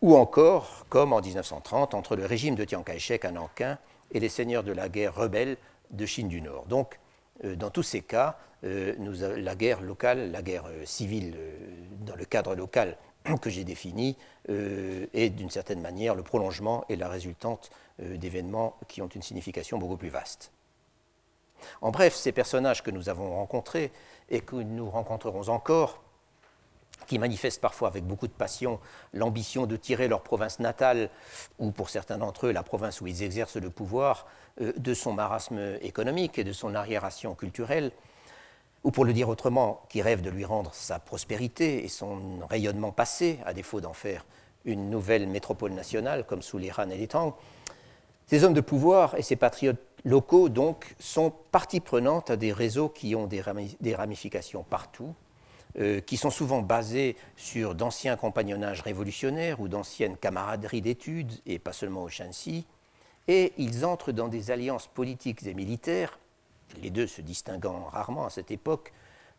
ou encore, comme en 1930, entre le régime de Chiang Kai-shek à Nankin et les seigneurs de la guerre rebelle de Chine du Nord. Donc, euh, dans tous ces cas, euh, la guerre locale, la guerre euh, civile dans le cadre local que j'ai défini est d'une certaine manière le prolongement et la résultante d'événements qui ont une signification beaucoup plus vaste. En bref, ces personnages que nous avons rencontrés et que nous rencontrerons encore, qui manifestent parfois avec beaucoup de passion l'ambition de tirer leur province natale, ou pour certains d'entre eux la province où ils exercent le pouvoir, euh, de son marasme économique et de son arriération culturelle, ou pour le dire autrement, qui rêvent de lui rendre sa prospérité et son rayonnement passé, à défaut d'en faire une nouvelle métropole nationale comme sous les Han et les Tang, ces hommes de pouvoir et ces patriotes locaux, donc, sont partie prenante à des réseaux qui ont des ramifications partout, euh, qui sont souvent basés sur d'anciens compagnonnages révolutionnaires ou d'anciennes camaraderies d'études, et pas seulement au Shanxi, et ils entrent dans des alliances politiques et militaires, les deux se distinguant rarement à cette époque,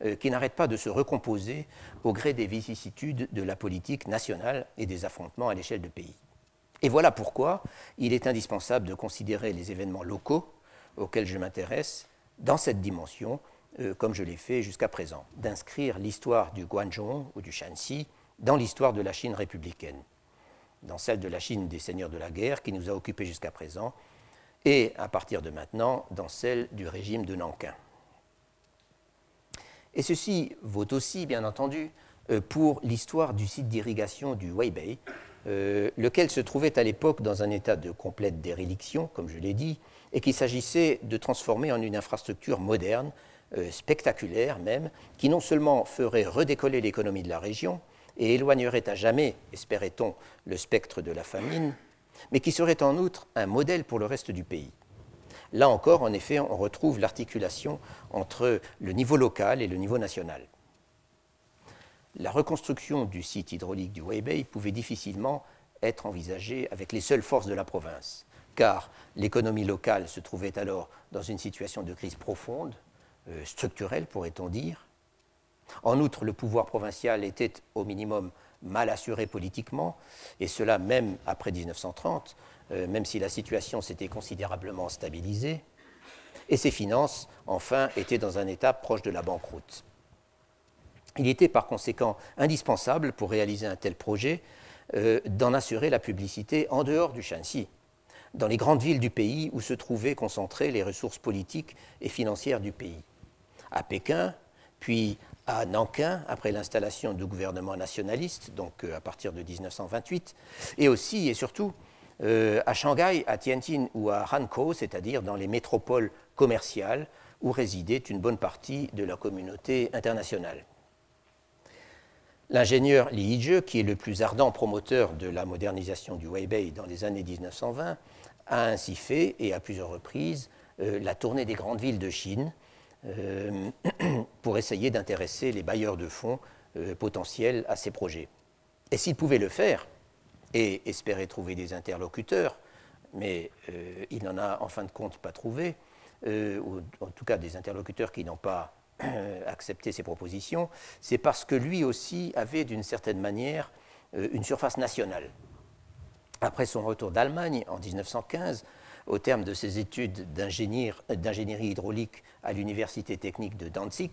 euh, qui n'arrêtent pas de se recomposer au gré des vicissitudes de la politique nationale et des affrontements à l'échelle de pays. Et voilà pourquoi il est indispensable de considérer les événements locaux auxquels je m'intéresse dans cette dimension, euh, comme je l'ai fait jusqu'à présent, d'inscrire l'histoire du Guangzhou ou du Shanxi dans l'histoire de la Chine républicaine, dans celle de la Chine des seigneurs de la guerre qui nous a occupés jusqu'à présent, et à partir de maintenant dans celle du régime de Nankin. Et ceci vaut aussi, bien entendu, euh, pour l'histoire du site d'irrigation du Weibei, euh, lequel se trouvait à l'époque dans un état de complète déréliction, comme je l'ai dit, et qu'il s'agissait de transformer en une infrastructure moderne, euh, spectaculaire même, qui non seulement ferait redécoller l'économie de la région et éloignerait à jamais, espérait-on, le spectre de la famine, mais qui serait en outre un modèle pour le reste du pays. Là encore, en effet, on retrouve l'articulation entre le niveau local et le niveau national la reconstruction du site hydraulique du Weibei pouvait difficilement être envisagée avec les seules forces de la province, car l'économie locale se trouvait alors dans une situation de crise profonde, euh, structurelle pourrait-on dire. En outre, le pouvoir provincial était au minimum mal assuré politiquement, et cela même après 1930, euh, même si la situation s'était considérablement stabilisée, et ses finances, enfin, étaient dans un état proche de la banqueroute. Il était par conséquent indispensable pour réaliser un tel projet euh, d'en assurer la publicité en dehors du Shanxi, dans les grandes villes du pays où se trouvaient concentrées les ressources politiques et financières du pays. À Pékin, puis à Nankin, après l'installation du gouvernement nationaliste, donc euh, à partir de 1928, et aussi et surtout euh, à Shanghai, à Tianjin ou à Hankou, c'est-à-dire dans les métropoles commerciales où résidait une bonne partie de la communauté internationale. L'ingénieur Li Yizhe, qui est le plus ardent promoteur de la modernisation du Weibei dans les années 1920, a ainsi fait, et à plusieurs reprises, euh, la tournée des grandes villes de Chine pour essayer d'intéresser les bailleurs de fonds euh, potentiels à ces projets. Et s'il pouvait le faire, et espérer trouver des interlocuteurs, mais il n'en a en fin de compte pas trouvé, ou en tout cas des interlocuteurs qui n'ont pas euh, accepter ces propositions, c'est parce que lui aussi avait d'une certaine manière euh, une surface nationale. Après son retour d'Allemagne en 1915, au terme de ses études d'ingénierie hydraulique à l'université technique de Danzig,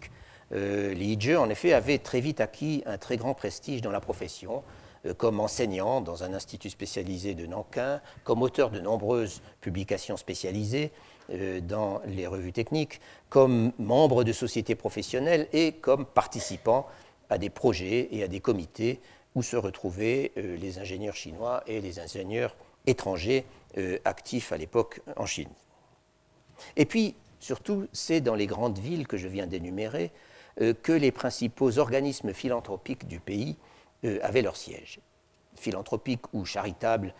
euh, Liege en effet avait très vite acquis un très grand prestige dans la profession, euh, comme enseignant dans un institut spécialisé de Nankin, comme auteur de nombreuses publications spécialisées, euh, dans les revues techniques, comme membre de sociétés professionnelles et comme participant à des projets et à des comités où se retrouvaient euh, les ingénieurs chinois et les ingénieurs étrangers euh, actifs à l'époque en Chine. Et puis, surtout, c'est dans les grandes villes que je viens d'énumérer que les principaux organismes philanthropiques du pays avaient leur siège. Philanthropiques ou charitables,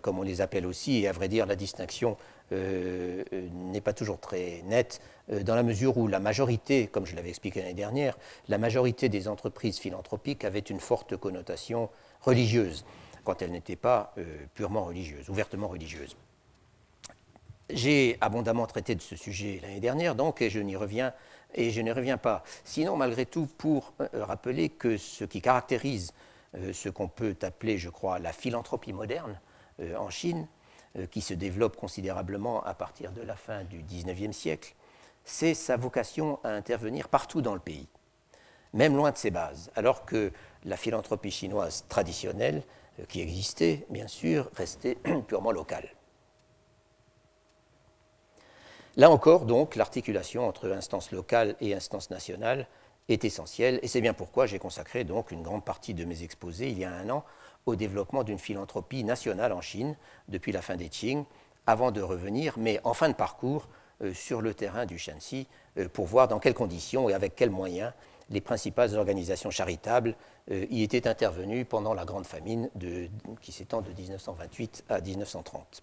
comme on les appelle aussi, et à vrai dire, la distinction euh, euh, n'est pas toujours très nette, euh, dans la mesure où la majorité, comme je l'avais expliqué l'année dernière, la majorité des entreprises philanthropiques avaient une forte connotation religieuse, quand elles n'étaient pas purement religieuses, ouvertement religieuses. J'ai abondamment traité de ce sujet l'année dernière, donc, je n'y reviens, et je reviens pas. Sinon, malgré tout, pour rappeler que ce qui caractérise ce qu'on peut appeler, je crois, la philanthropie moderne en Chine, qui se développe considérablement à partir de la fin du XIXe siècle, c'est sa vocation à intervenir partout dans le pays, même loin de ses bases, alors que la philanthropie chinoise traditionnelle, euh, qui existait, bien sûr, restait purement locale. Là encore, donc, l'articulation entre instance locale et instance nationale est essentielle, et c'est bien pourquoi j'ai consacré donc une grande partie de mes exposés il y a un an au développement d'une philanthropie nationale en Chine depuis la fin des Qing, avant de revenir, mais en fin de parcours, euh, sur le terrain du Shanxi euh, pour voir dans quelles conditions et avec quels moyens les principales organisations charitables euh, y étaient intervenues pendant la grande famine qui s'étend de 1928 à 1930.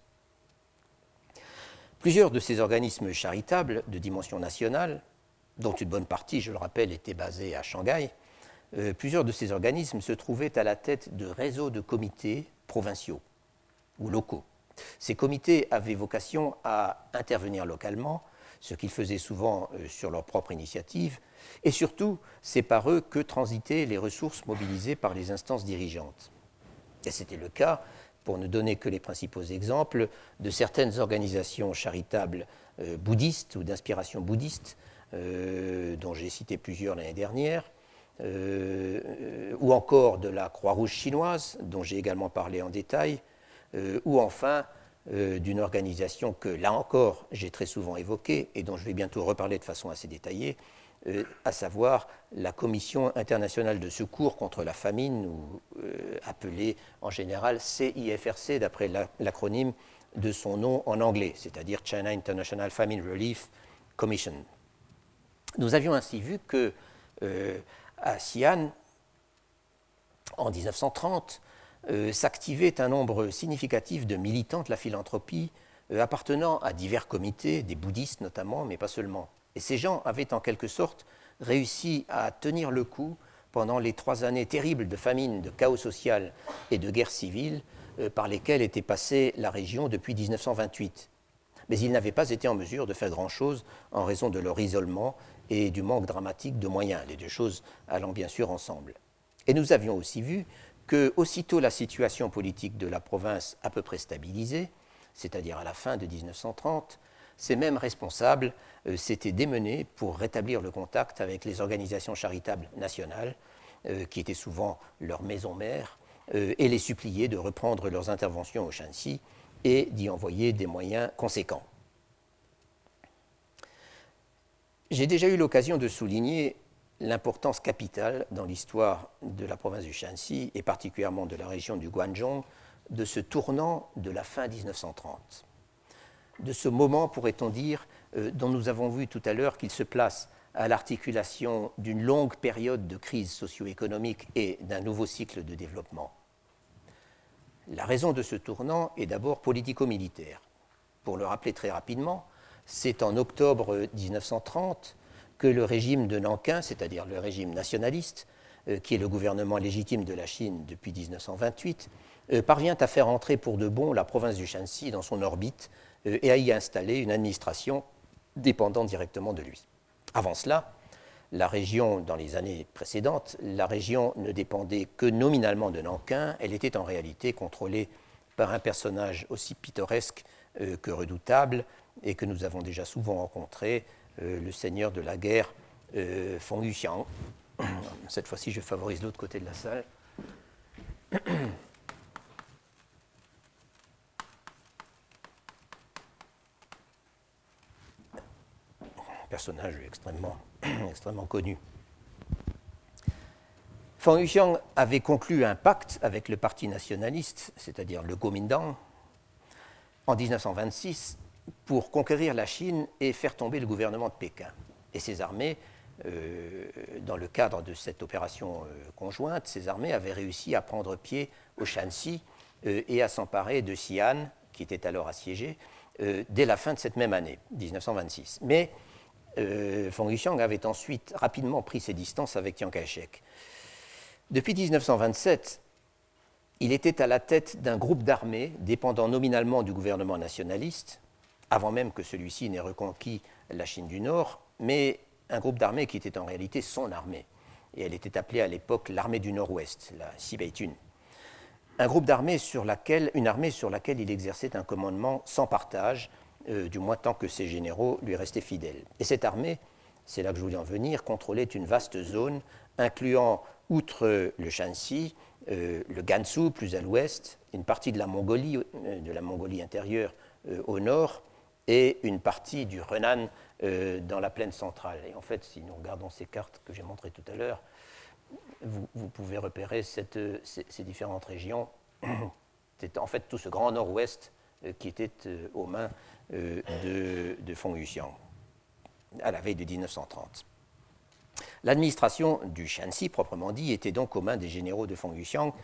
Plusieurs de ces organismes charitables de dimension nationale, dont une bonne partie, je le rappelle, était basée à Shanghai, plusieurs de ces organismes se trouvaient à la tête de réseaux de comités provinciaux ou locaux ces comités avaient vocation à intervenir localement, ce qu'ils faisaient souvent euh, sur leur propre initiative, et surtout, c'est par eux que transitaient les ressources mobilisées par les instances dirigeantes. Et c'était le cas, pour ne donner que les principaux exemples, de certaines organisations charitables euh, bouddhistes ou d'inspiration bouddhiste, euh, dont j'ai cité plusieurs l'année dernière, ou encore de la Croix-Rouge chinoise, dont j'ai également parlé en détail, ou enfin euh, d'une organisation que, là encore, j'ai très souvent évoquée et dont je vais bientôt reparler de façon assez détaillée, euh, à savoir la Commission internationale de secours contre la famine, ou appelée en général CIFRC, d'après l'acronyme de son nom en anglais, c'est-à-dire China International Famine Relief Commission. Nous avions ainsi vu que à Xi'an, en 1930, euh, s'activait un nombre significatif de militants de la philanthropie euh, appartenant à divers comités, des bouddhistes notamment, mais pas seulement. Et ces gens avaient en quelque sorte réussi à tenir le coup pendant les trois années terribles de famine, de chaos social et de guerre civile euh, par lesquelles était passée la région depuis 1928. Mais ils n'avaient pas été en mesure de faire grand-chose en raison de leur isolement et du manque dramatique de moyens, les deux choses allant bien sûr ensemble. Et nous avions aussi vu que, aussitôt la situation politique de la province à peu près stabilisée, c'est-à-dire à la fin de 1930, ces mêmes responsables euh, s'étaient démenés pour rétablir le contact avec les organisations charitables nationales, euh, qui étaient souvent leur maison mère, euh, et les supplier de reprendre leurs interventions au Shanxi et d'y envoyer des moyens conséquents. J'ai déjà eu l'occasion de souligner l'importance capitale dans l'histoire de la province du Shanxi et particulièrement de la région du Guangdong de ce tournant de la fin 1930. De ce moment, pourrait-on dire, euh, dont nous avons vu tout à l'heure qu'il se place à l'articulation d'une longue période de crise socio-économique et d'un nouveau cycle de développement. La raison de ce tournant est d'abord politico-militaire. Pour le rappeler très rapidement, c'est en octobre 1930 que le régime de Nankin, c'est-à-dire le régime nationaliste, euh, qui est le gouvernement légitime de la Chine depuis 1928, euh, parvient à faire entrer pour de bon la province du Shanxi dans son orbite euh, et à y installer une administration dépendant directement de lui. Avant cela, la région, dans les années précédentes, la région ne dépendait que nominalement de Nankin, elle était en réalité contrôlée par un personnage aussi pittoresque que redoutable et que nous avons déjà souvent rencontré, le seigneur de la guerre euh, Feng Yuxiang. Cette fois-ci, je favorise l'autre côté de la salle. personnage extrêmement, extrêmement connu. Feng Yuxiang avait conclu un pacte avec le parti nationaliste, c'est-à-dire le Kuomintang, en 1926, pour conquérir la Chine et faire tomber le gouvernement de Pékin. Et ces armées, euh, dans le cadre de cette opération euh, conjointe, ces armées avaient réussi à prendre pied au Shanxi euh, et à s'emparer de Xi'an, qui était alors assiégé, dès la fin de cette même année, 1926. Mais Feng Yuxiang avait ensuite rapidement pris ses distances avec Chiang Kai-shek. Depuis 1927, il était à la tête d'un groupe d'armées dépendant nominalement du gouvernement nationaliste, avant même que celui-ci n'ait reconquis la Chine du Nord, mais un groupe d'armées qui était en réalité son armée. Et elle était appelée à l'époque l'armée du Nord-Ouest, la Sibeitun. Un groupe d'armées sur laquelle, une armée sur laquelle il exerçait un commandement sans partage, euh, du moins tant que ses généraux lui restaient fidèles. Et cette armée, c'est là que je voulais en venir, contrôlait une vaste zone incluant, outre le Shanxi, euh, le Gansu plus à l'ouest, une partie de la Mongolie, euh, de la Mongolie intérieure au nord, et une partie du Renan dans la plaine centrale. Et en fait, si nous regardons ces cartes que j'ai montrées tout à l'heure, vous, pouvez repérer ces, différentes régions. C'est en fait tout ce grand nord-ouest qui était aux mains euh, de, de Feng Yuxiang à la veille de 1930. L'administration du Shanxi, proprement dit, était donc aux mains des généraux de Feng Yuxiang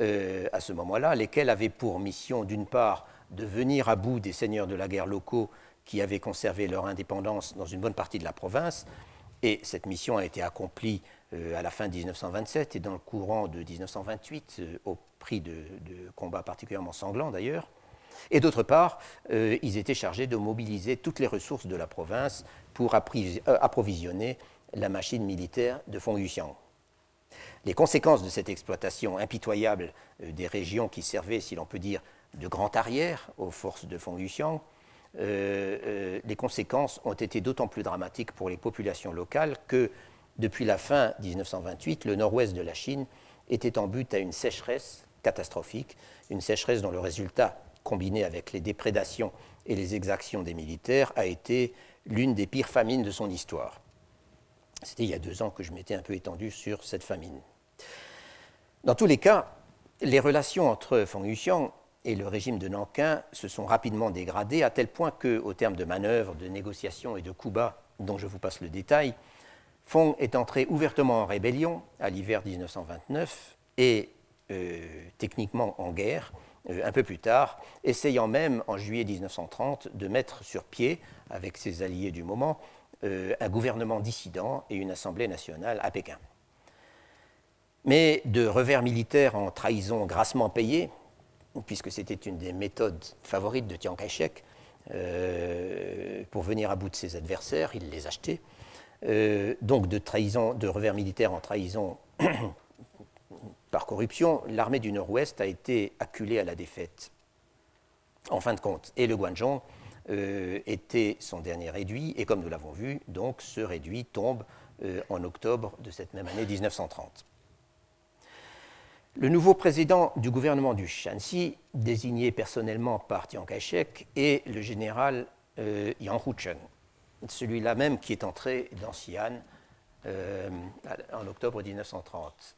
euh, à ce moment-là, lesquels avaient pour mission, d'une part, de venir à bout des seigneurs de la guerre locaux qui avaient conservé leur indépendance dans une bonne partie de la province, et cette mission a été accomplie euh, à la fin de 1927 et dans le courant de 1928, au prix de combats particulièrement sanglants d'ailleurs. Et d'autre part, euh, ils étaient chargés de mobiliser toutes les ressources de la province pour euh, approvisionner la machine militaire de Fong-Yuxiang. Les conséquences de cette exploitation impitoyable euh, des régions qui servaient, si l'on peut dire, de grand arrière aux forces de Fong-Yuxiang, les conséquences ont été d'autant plus dramatiques pour les populations locales que, depuis la fin 1928, le nord-ouest de la Chine était en but à une sécheresse catastrophique, une sécheresse dont le résultat combiné avec les déprédations et les exactions des militaires, a été l'une des pires famines de son histoire. C'était il y a deux ans que je m'étais un peu étendu sur cette famine. Dans tous les cas, les relations entre Feng Yuxiang et le régime de Nankin se sont rapidement dégradées à tel point que, au terme de manœuvres, de négociations et de coups bas dont je vous passe le détail, Feng est entré ouvertement en rébellion à l'hiver 1929 et euh, techniquement en guerre euh, un peu plus tard, essayant même en juillet 1930 de mettre sur pied, avec ses alliés du moment, euh, un gouvernement dissident et une assemblée nationale à Pékin. Mais de revers militaires en trahison grassement payée, puisque c'était une des méthodes favorites de Chiang Kai-shek, euh, pour venir à bout de ses adversaires, il les achetait. donc de, trahison, de revers militaires en trahison par corruption, l'armée du Nord-Ouest a été acculée à la défaite. En fin de compte, et le Guangzhou euh, était son dernier réduit, et comme nous l'avons vu, donc ce réduit tombe euh, en octobre de cette même année 1930. Le nouveau président du gouvernement du Shanxi, désigné personnellement par Chiang Kai-shek, est le général euh, Yang Hucheng, celui-là même qui est entré dans Xi'an en octobre 1930.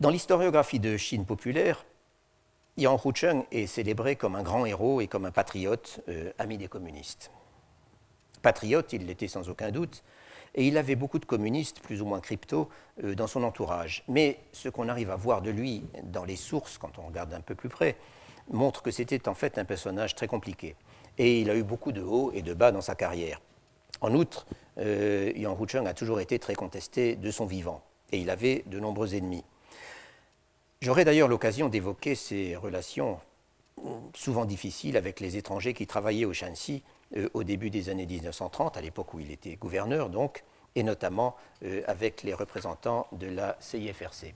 Dans l'historiographie de Chine populaire, Yang Hucheng est célébré comme un grand héros et comme un patriote, euh, ami des communistes. Patriote, il l'était sans aucun doute, et il avait beaucoup de communistes, plus ou moins crypto, euh, dans son entourage. Mais ce qu'on arrive à voir de lui dans les sources, quand on regarde un peu plus près, montre que c'était en fait un personnage très compliqué. Et il a eu beaucoup de hauts et de bas dans sa carrière. En outre, euh, Yang Hucheng a toujours été très contesté de son vivant, et il avait de nombreux ennemis. J'aurai d'ailleurs l'occasion d'évoquer ces relations souvent difficiles avec les étrangers qui travaillaient au Shanxi euh, au début des années 1930, à l'époque où il était gouverneur donc, et notamment euh, avec les représentants de la CIFRC.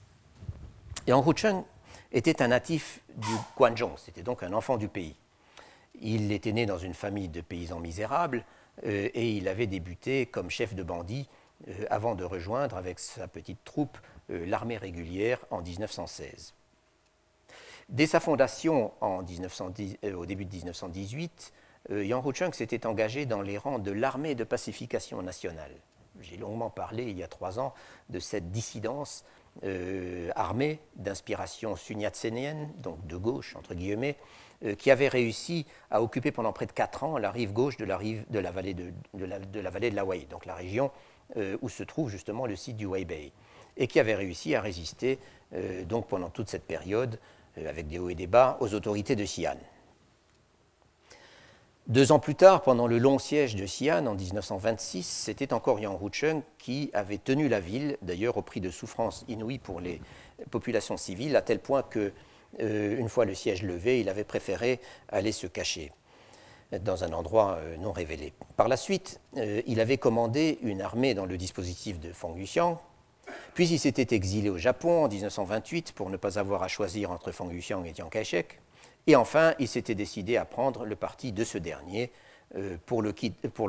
Yang Hucheng était un natif du Guangzhou, c'était donc un enfant du pays. Il était né dans une famille de paysans misérables euh, et il avait débuté comme chef de bandit avant de rejoindre avec sa petite troupe l'armée régulière en 1916. Dès sa fondation en euh, au début de 1918, euh, Yang Hucheng s'était engagé dans les rangs de l'armée de pacification nationale. J'ai longuement parlé il y a trois ans de cette dissidence armée d'inspiration sunyatsenienne, donc de gauche entre guillemets, qui avait réussi à occuper pendant près de quatre ans la rive gauche de la, vallée, de, la, de la, Wei, donc la région où se trouve justement le site du Weibei et qui avait réussi à résister euh, donc pendant toute cette période, euh, avec des hauts et des bas, aux autorités de Xi'an. Deux ans plus tard, pendant le long siège de Xi'an en 1926, c'était encore Yang Rucheng qui avait tenu la ville, d'ailleurs au prix de souffrances inouïes pour les populations civiles, à tel point que, euh, une fois le siège levé, il avait préféré aller se cacher dans un endroit non révélé. Par la suite, il avait commandé une armée dans le dispositif de Feng Yuxiang, puis il s'était exilé au Japon en 1928 pour ne pas avoir à choisir entre Feng Yuxiang et Chiang Kai-shek. Et enfin, il s'était décidé à prendre le parti de ce dernier, euh, pour, le,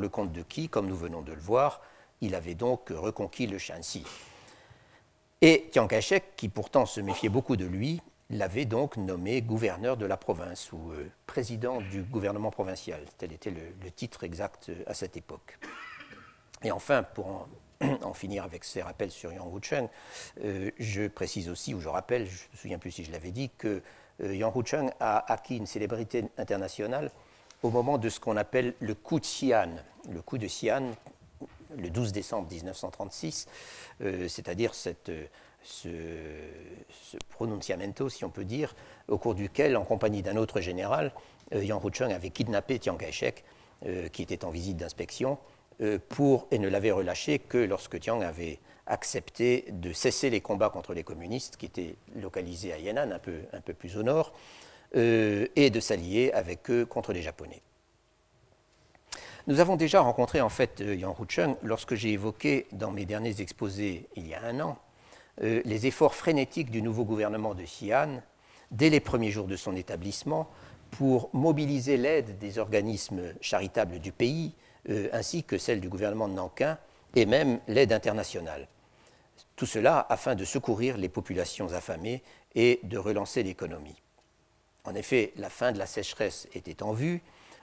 compte de qui, comme nous venons de le voir, il avait donc reconquis le Shanxi. Et Chiang Kai-shek, qui pourtant se méfiait beaucoup de lui, l'avait donc nommé gouverneur de la province ou euh, président du gouvernement provincial. Tel était le, titre exact euh, à cette époque. Et enfin, pour finir avec ces rappels sur Yang Rucheng, je précise aussi, ou je rappelle, je ne me souviens plus si je l'avais dit, que euh, Yang Hucheng a acquis une célébrité internationale au moment de ce qu'on appelle le coup de Xi'an. Le coup de Xi'an, le 12 décembre 1936, euh, c'est-à-dire cette, ce, pronunciamento, si on peut dire, au cours duquel, en compagnie d'un autre général, euh, Yang Hucheng avait kidnappé Chiang Kai-shek, qui était en visite d'inspection, pour, et ne l'avait relâché que lorsque Chiang avait accepté de cesser les combats contre les communistes qui étaient localisés à Yan'an, un peu, plus au nord, euh, et de s'allier avec eux contre les Japonais. Nous avons déjà rencontré en fait euh, Yang Rucheng lorsque j'ai évoqué dans mes derniers exposés il y a un an euh, les efforts frénétiques du nouveau gouvernement de Xi'an dès les premiers jours de son établissement pour mobiliser l'aide des organismes charitables du pays ainsi que celle du gouvernement de Nankin et même l'aide internationale. Tout cela afin de secourir les populations affamées et de relancer l'économie. En effet, la fin de la sécheresse était en vue,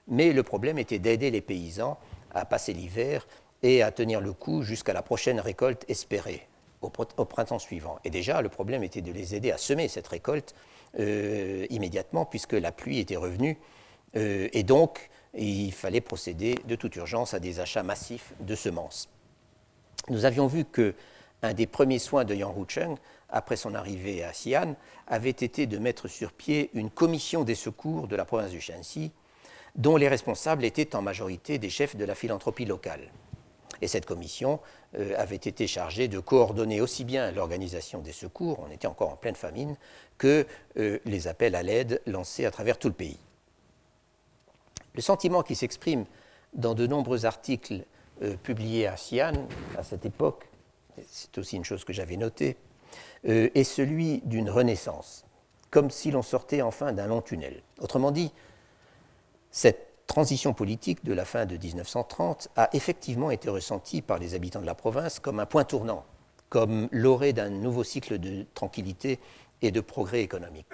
mais le problème était d'aider les paysans à passer l'hiver et à tenir le coup jusqu'à la prochaine récolte espérée, au, printemps suivant. Et déjà, le problème était de les aider à semer cette récolte euh, immédiatement, puisque la pluie était revenue, euh, et donc il fallait procéder de toute urgence à des achats massifs de semences. Nous avions vu que un des premiers soins de Yang Rucheng, après son arrivée à Xi'an, avait été de mettre sur pied une commission des secours de la province du Shanxi, dont les responsables étaient en majorité des chefs de la philanthropie locale. Et cette commission euh, avait été chargée de coordonner aussi bien l'organisation des secours, on était encore en pleine famine, que euh, les appels à l'aide lancés à travers tout le pays. Le sentiment qui s'exprime dans de nombreux articles euh, publiés à Xi'an à cette époque c'est aussi une chose que j'avais notée, euh, est celui d'une renaissance, comme si l'on sortait enfin d'un long tunnel. Autrement dit, cette transition politique de la fin de 1930 a effectivement été ressentie par les habitants de la province comme un point tournant, comme l'orée d'un nouveau cycle de tranquillité et de progrès économique.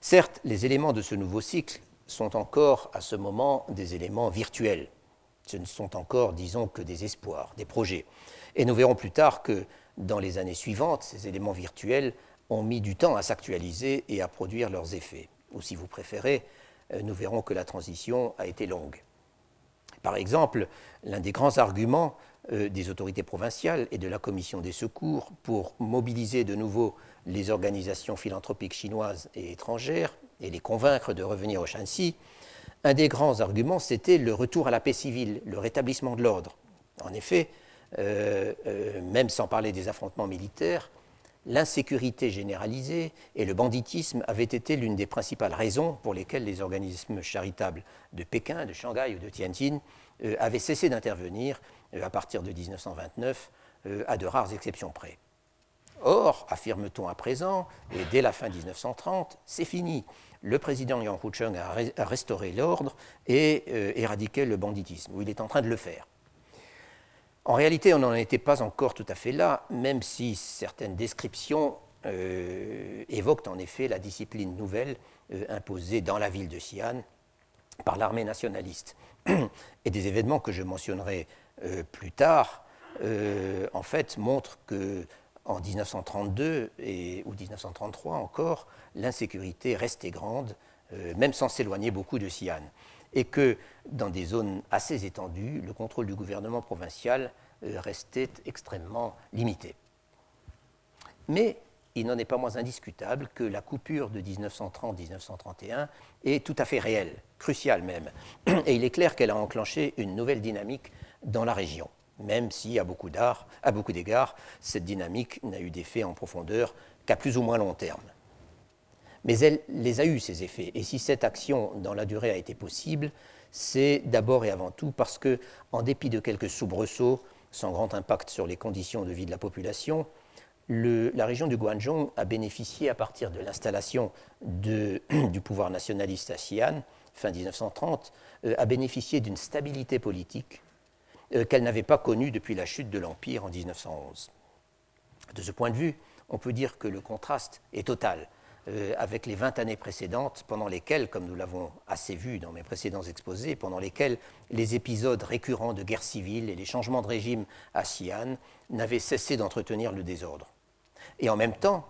Certes, les éléments de ce nouveau cycle sont encore à ce moment des éléments virtuels. Ce ne sont encore, disons, que des espoirs, des projets. Et nous verrons plus tard que dans les années suivantes, ces éléments virtuels ont mis du temps à s'actualiser et à produire leurs effets. Ou si vous préférez, euh, nous verrons que la transition a été longue. Par exemple, l'un des grands arguments euh, des autorités provinciales et de la commission des secours pour mobiliser de nouveau les organisations philanthropiques chinoises et étrangères et les convaincre de revenir au Shanxi, un des grands arguments, c'était le retour à la paix civile, le rétablissement de l'ordre. En effet, euh, euh, même sans parler des affrontements militaires, l'insécurité généralisée et le banditisme avaient été l'une des principales raisons pour lesquelles les organismes charitables de Pékin, de Shanghai ou de Tianjin euh, avaient cessé d'intervenir à partir de 1929, à de rares exceptions près. Or, affirme-t-on à présent, et dès la fin 1930, c'est fini. Le président Yang Hucheng a, restauré l'ordre et éradiqué le banditisme, ou il est en train de le faire. En réalité, on n'en était pas encore tout à fait là, même si certaines descriptions euh, évoquent en effet la discipline nouvelle euh, imposée dans la ville de Xi'an par l'armée nationaliste. Et des événements que je mentionnerai euh, plus tard, en fait, montrent que en 1932 et, ou 1933 encore, l'insécurité restait grande, même sans s'éloigner beaucoup de Xi'an et que dans des zones assez étendues, le contrôle du gouvernement provincial euh, restait extrêmement limité. Mais il n'en est pas moins indiscutable que la coupure de 1930-1931 est tout à fait réelle, cruciale même. Et il est clair qu'elle a enclenché une nouvelle dynamique dans la région, même si, à beaucoup d'égards, cette dynamique n'a eu d'effet en profondeur qu'à plus ou moins long terme. Mais elle les a eus, ces effets. Et si cette action dans la durée a été possible, c'est d'abord et avant tout parce que, en dépit de quelques soubresauts, sans grand impact sur les conditions de vie de la population, la région du Guangdong a bénéficié à partir de l'installation du pouvoir nationaliste à Xi'an, fin 1930, euh, a bénéficié d'une stabilité politique euh, qu'elle n'avait pas connue depuis la chute de l'Empire en 1911. De ce point de vue, on peut dire que le contraste est total euh, avec les 20 années précédentes, pendant lesquelles, comme nous l'avons assez vu dans mes précédents exposés, pendant lesquelles les épisodes récurrents de guerre civile et les changements de régime à Xi'an n'avaient cessé d'entretenir le désordre. Et en même temps,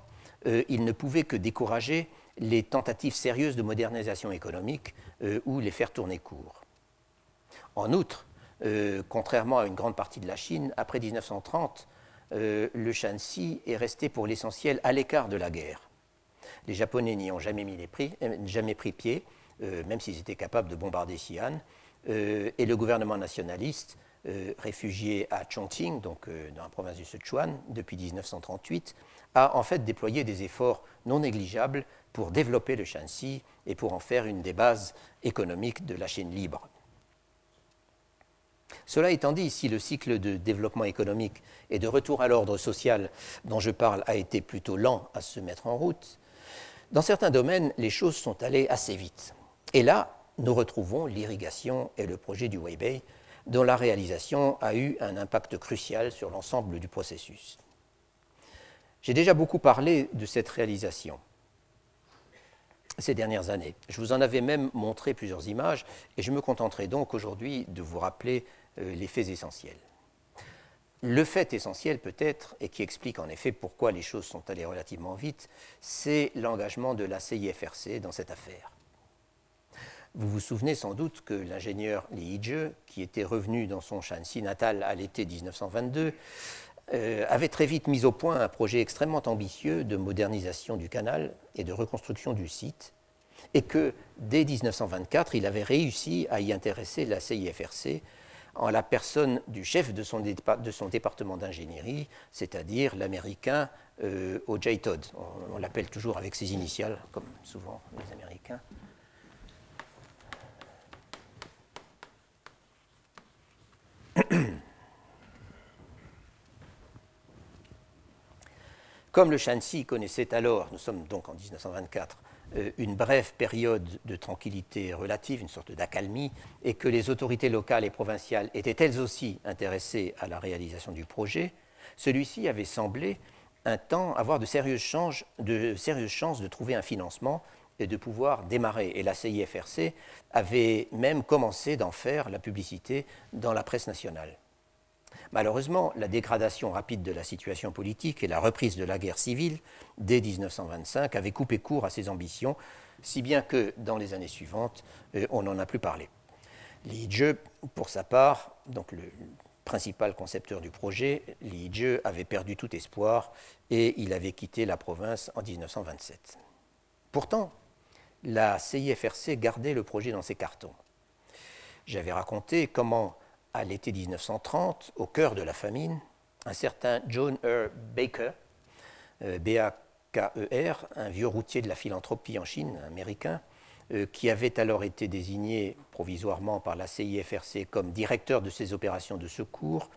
euh, il ne pouvait que décourager les tentatives sérieuses de modernisation économique euh, ou les faire tourner court. En outre, contrairement à une grande partie de la Chine, après 1930, le Shanxi est resté pour l'essentiel à l'écart de la guerre. Les Japonais n'y ont jamais, mis les euh, pris pied, euh, même s'ils étaient capables de bombarder Xi'an. Euh, et le gouvernement nationaliste, réfugié à Chongqing, donc dans la province du Sichuan, depuis 1938, a en fait déployé des efforts non négligeables pour développer le Shanxi et pour en faire une des bases économiques de la Chine libre. Cela étant dit, si le cycle de développement économique et de retour à l'ordre social dont je parle a été plutôt lent à se mettre en route, dans certains domaines, les choses sont allées assez vite. Et là, nous retrouvons l'irrigation et le projet du Weibei, dont la réalisation a eu un impact crucial sur l'ensemble du processus. J'ai déjà beaucoup parlé de cette réalisation ces dernières années. Je vous en avais même montré plusieurs images et je me contenterai donc aujourd'hui de vous rappeler les faits essentiels. Le fait essentiel peut-être, et qui explique en effet pourquoi les choses sont allées relativement vite, c'est l'engagement de la CIFRC dans cette affaire. Vous vous souvenez sans doute que l'ingénieur Li Yizhe, qui était revenu dans son Shanxi natal à l'été 1922, euh, avait très vite mis au point un projet extrêmement ambitieux de modernisation du canal et de reconstruction du site, et que dès 1924, il avait réussi à y intéresser la CIFRC en la personne du chef de son, département d'ingénierie, c'est-à-dire l'américain euh, O.J. Todd. On, l'appelle toujours avec ses initiales, comme souvent les Américains. Comme le Shanxi connaissait alors, nous sommes donc en 1924, euh, une brève période de tranquillité relative, une sorte d'accalmie, et que les autorités locales et provinciales étaient elles aussi intéressées à la réalisation du projet, celui-ci avait semblé un temps avoir de sérieuses, de, sérieuses chances de trouver un financement et de pouvoir démarrer. Et la CIFRC avait même commencé d'en faire la publicité dans la presse nationale. Malheureusement, la dégradation rapide de la situation politique et la reprise de la guerre civile dès 1925 avaient coupé court à ces ambitions, si bien que dans les années suivantes, euh, on n'en a plus parlé. Li Jie, pour sa part, donc le principal concepteur du projet, Li Jie avait perdu tout espoir et il avait quitté la province en 1927. Pourtant, la CIFRC gardait le projet dans ses cartons. J'avais raconté comment à l'été 1930, au cœur de la famine, un certain John R. Baker, euh, B-A-K-E-R, un vieux routier de la philanthropie en Chine, américain, euh, qui avait alors été désigné provisoirement par la CIFRC comme directeur de ses opérations de secours,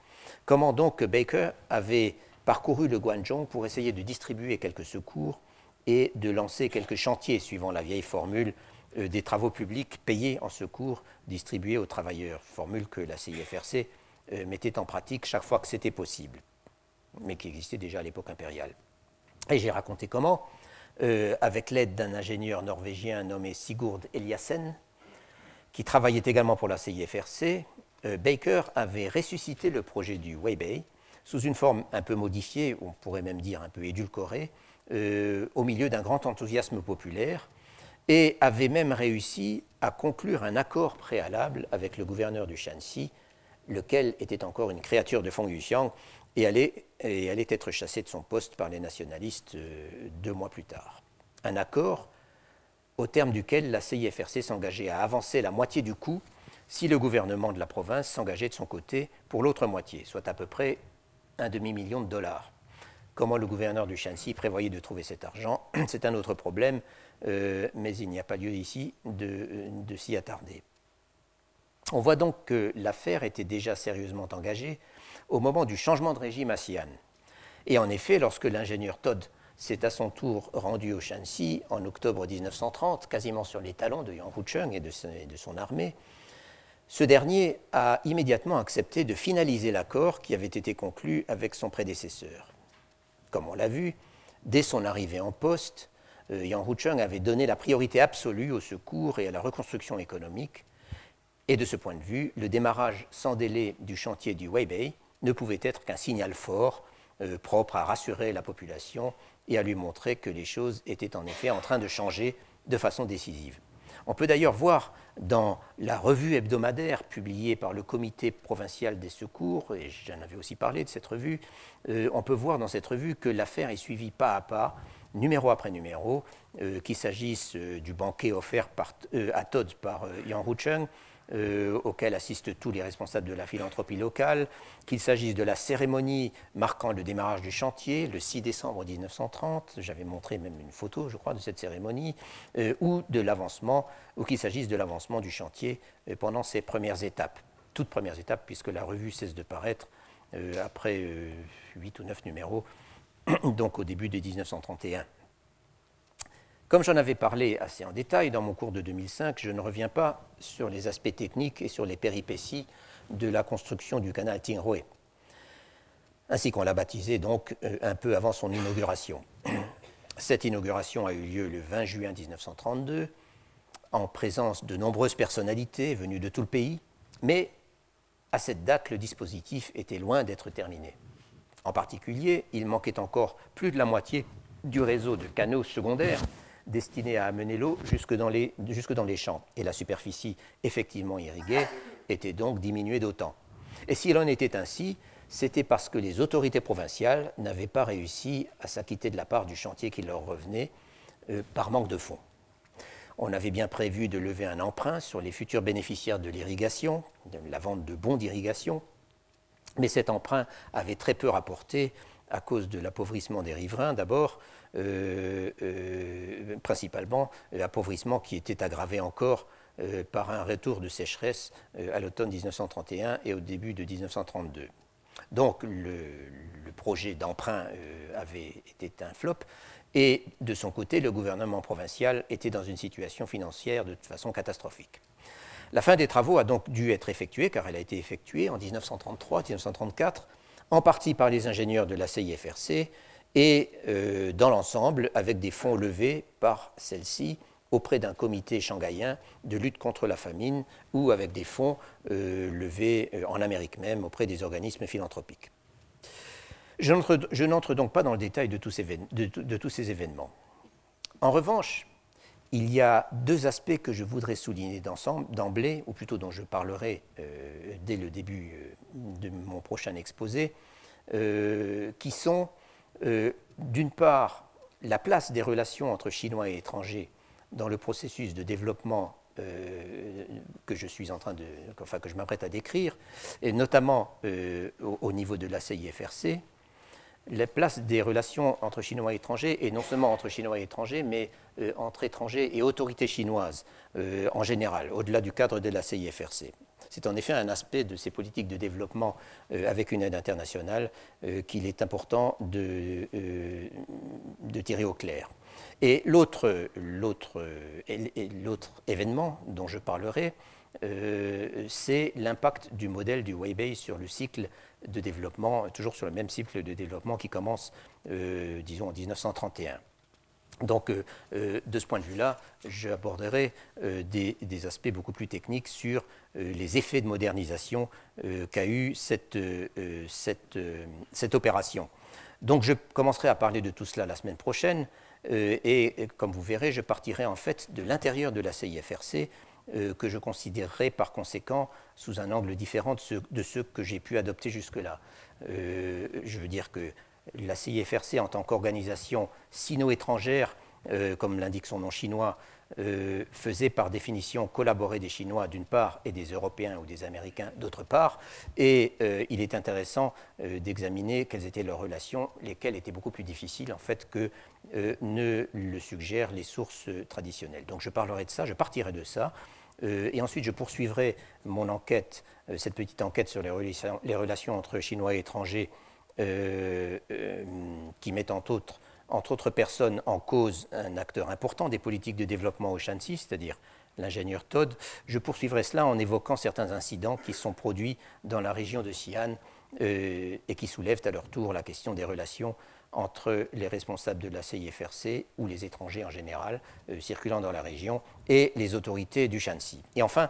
comment donc Baker avait parcouru le Guangdong pour essayer de distribuer quelques secours et de lancer quelques chantiers suivant la vieille formule euh, des travaux publics payés en secours distribués aux travailleurs, formule que la CIFRC euh, mettait en pratique chaque fois que c'était possible, mais qui existait déjà à l'époque impériale. Et j'ai raconté comment, euh, avec l'aide d'un ingénieur norvégien nommé Sigurd Eliassen, qui travaillait également pour la CIFRC, Baker avait ressuscité le projet du Weibei sous une forme un peu modifiée, on pourrait même dire un peu édulcorée, au milieu d'un grand enthousiasme populaire, et avait même réussi à conclure un accord préalable avec le gouverneur du Shanxi, lequel était encore une créature de Feng Yuxiang et allait, et allait être chassé de son poste par les nationalistes deux mois plus tard. Un accord au terme duquel la CIFRC s'engageait à avancer la moitié du coût si le gouvernement de la province s'engageait de son côté pour l'autre moitié, soit à peu près un demi-million de dollars. Comment le gouverneur du Shanxi prévoyait de trouver cet argent, c'est un autre problème, euh, mais il n'y a pas lieu ici de, de s'y attarder. On voit donc que l'affaire était déjà sérieusement engagée au moment du changement de régime à Xi'an. Et en effet, lorsque l'ingénieur Todd s'est à son tour rendu au Shanxi en octobre 1930, quasiment sur les talons de Yang Hucheng et de son armée, ce dernier a immédiatement accepté de finaliser l'accord qui avait été conclu avec son prédécesseur. Comme on l'a vu, dès son arrivée en poste, euh, Yang Hucheng avait donné la priorité absolue au secours et à la reconstruction économique, et de ce point de vue, le démarrage sans délai du chantier du Weibei ne pouvait être qu'un signal fort, euh, propre à rassurer la population et à lui montrer que les choses étaient en effet en train de changer de façon décisive. On peut d'ailleurs voir dans la revue hebdomadaire publiée par le comité provincial des secours, et j'en avais aussi parlé de cette revue, euh, on peut voir dans cette revue que l'affaire est suivie pas à pas, numéro après numéro, euh, qu'il s'agisse euh, du banquet offert à Todd par Yang Rucheng, euh, auquel assistent tous les responsables de la philanthropie locale, qu'il s'agisse de la cérémonie marquant le démarrage du chantier, le 6 décembre 1930, j'avais montré même une photo, je crois, de cette cérémonie, euh, ou de l'avancement, ou qu'il s'agisse de l'avancement du chantier euh, pendant ses premières étapes, toutes premières étapes, puisque la revue cesse de paraître après 8 ou 9 numéros, donc au début de 1931. Comme j'en avais parlé assez en détail dans mon cours de 2005, je ne reviens pas sur les aspects techniques et sur les péripéties de la construction du canal Tinghui, ainsi qu'on l'a baptisé donc euh, un peu avant son inauguration. Cette inauguration a eu lieu le 20 juin 1932, en présence de nombreuses personnalités venues de tout le pays, mais à cette date, le dispositif était loin d'être terminé. En particulier, il manquait encore plus de la moitié du réseau de canaux secondaires destiné à amener l'eau jusque, dans les, jusque dans les champs. Et la superficie effectivement irriguée était donc diminuée d'autant. Et s'il en était ainsi, c'était parce que les autorités provinciales n'avaient pas réussi à s'acquitter de la part du chantier qui leur revenait euh, par manque de fonds. On avait bien prévu de lever un emprunt sur les futurs bénéficiaires de l'irrigation, de la vente de bons d'irrigation, mais cet emprunt avait très peu rapporté à cause de l'appauvrissement des riverains d'abord, euh, euh, principalement l'appauvrissement qui était aggravé encore euh, par un retour de sécheresse à l'automne 1931 et au début de 1932. Donc le, projet d'emprunt avait été un flop et de son côté, le gouvernement provincial était dans une situation financière de toute façon catastrophique. La fin des travaux a donc dû être effectuée, car elle a été effectuée en 1933-1934, en partie par les ingénieurs de la CIFRC, et euh, dans l'ensemble avec des fonds levés par celle-ci auprès d'un comité shanghaïen de lutte contre la famine ou avec des fonds euh, levés euh, en Amérique même auprès des organismes philanthropiques. Je n'entre donc pas dans le détail de tous, de, tous, ces, événements. En revanche, il y a deux aspects que je voudrais souligner d'emblée, ou plutôt dont je parlerai dès le début de mon prochain exposé, qui sont euh, d'une part, la place des relations entre Chinois et étrangers dans le processus de développement euh, que je suis en train de, enfin que je m'apprête à décrire, et notamment euh, au, niveau de la CIFRC, la place des relations entre Chinois et étrangers, et non seulement entre Chinois et étrangers, mais entre étrangers et autorités chinoises en général, au-delà du cadre de la CIFRC. C'est en effet un aspect de ces politiques de développement euh, avec une aide internationale euh, qu'il est important euh, de, tirer au clair. Et l'autre événement dont je parlerai, c'est l'impact du modèle du Weibei sur le cycle de développement, toujours sur le même cycle de développement qui commence, disons, en 1931. Donc, euh, euh, de ce point de vue-là, j'aborderai euh, des, aspects beaucoup plus techniques sur les effets de modernisation qu'a eu cette, cette, opération. Donc, je commencerai à parler de tout cela la semaine prochaine, et, comme vous verrez, je partirai en fait de l'intérieur de la CIFRC, que je considérerai par conséquent sous un angle différent de ceux, que j'ai pu adopter jusque-là. je veux dire que la CIFRC, en tant qu'organisation sino-étrangère, comme l'indique son nom chinois, euh, faisait par définition collaborer des Chinois d'une part et des Européens ou des Américains d'autre part. Et euh, il est intéressant euh, d'examiner quelles étaient leurs relations, lesquelles étaient beaucoup plus difficiles en fait que ne le suggèrent les sources traditionnelles. Donc je parlerai de ça, je partirai de ça. et ensuite, je poursuivrai mon enquête, cette petite enquête sur les relations, les relations entre Chinois et étrangers, qui met entre autres entre autres personnes, en cause un acteur important des politiques de développement au Shanxi, c'est-à-dire l'ingénieur Todd. Je poursuivrai cela en évoquant certains incidents qui sont produits dans la région de Xi'an euh, et qui soulèvent à leur tour la question des relations entre les responsables de la CIFRC ou les étrangers en général euh, circulant dans la région et les autorités du Shanxi. Et enfin,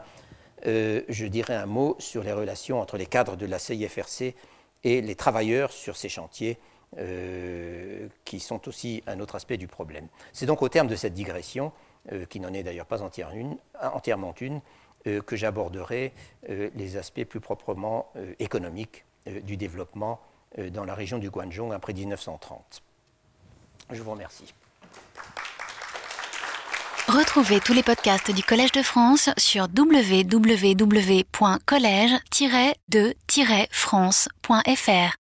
euh, je dirai un mot sur les relations entre les cadres de la CIFRC et les travailleurs sur ces chantiers euh, qui sont aussi un autre aspect du problème. C'est donc au terme de cette digression, euh, qui n'en est d'ailleurs pas entièrement une, euh, que j'aborderai les aspects plus proprement économiques du développement dans la région du Guangzhou après 1930. Je vous remercie. Retrouvez tous les podcasts du Collège de France sur www.collège-de-france.fr.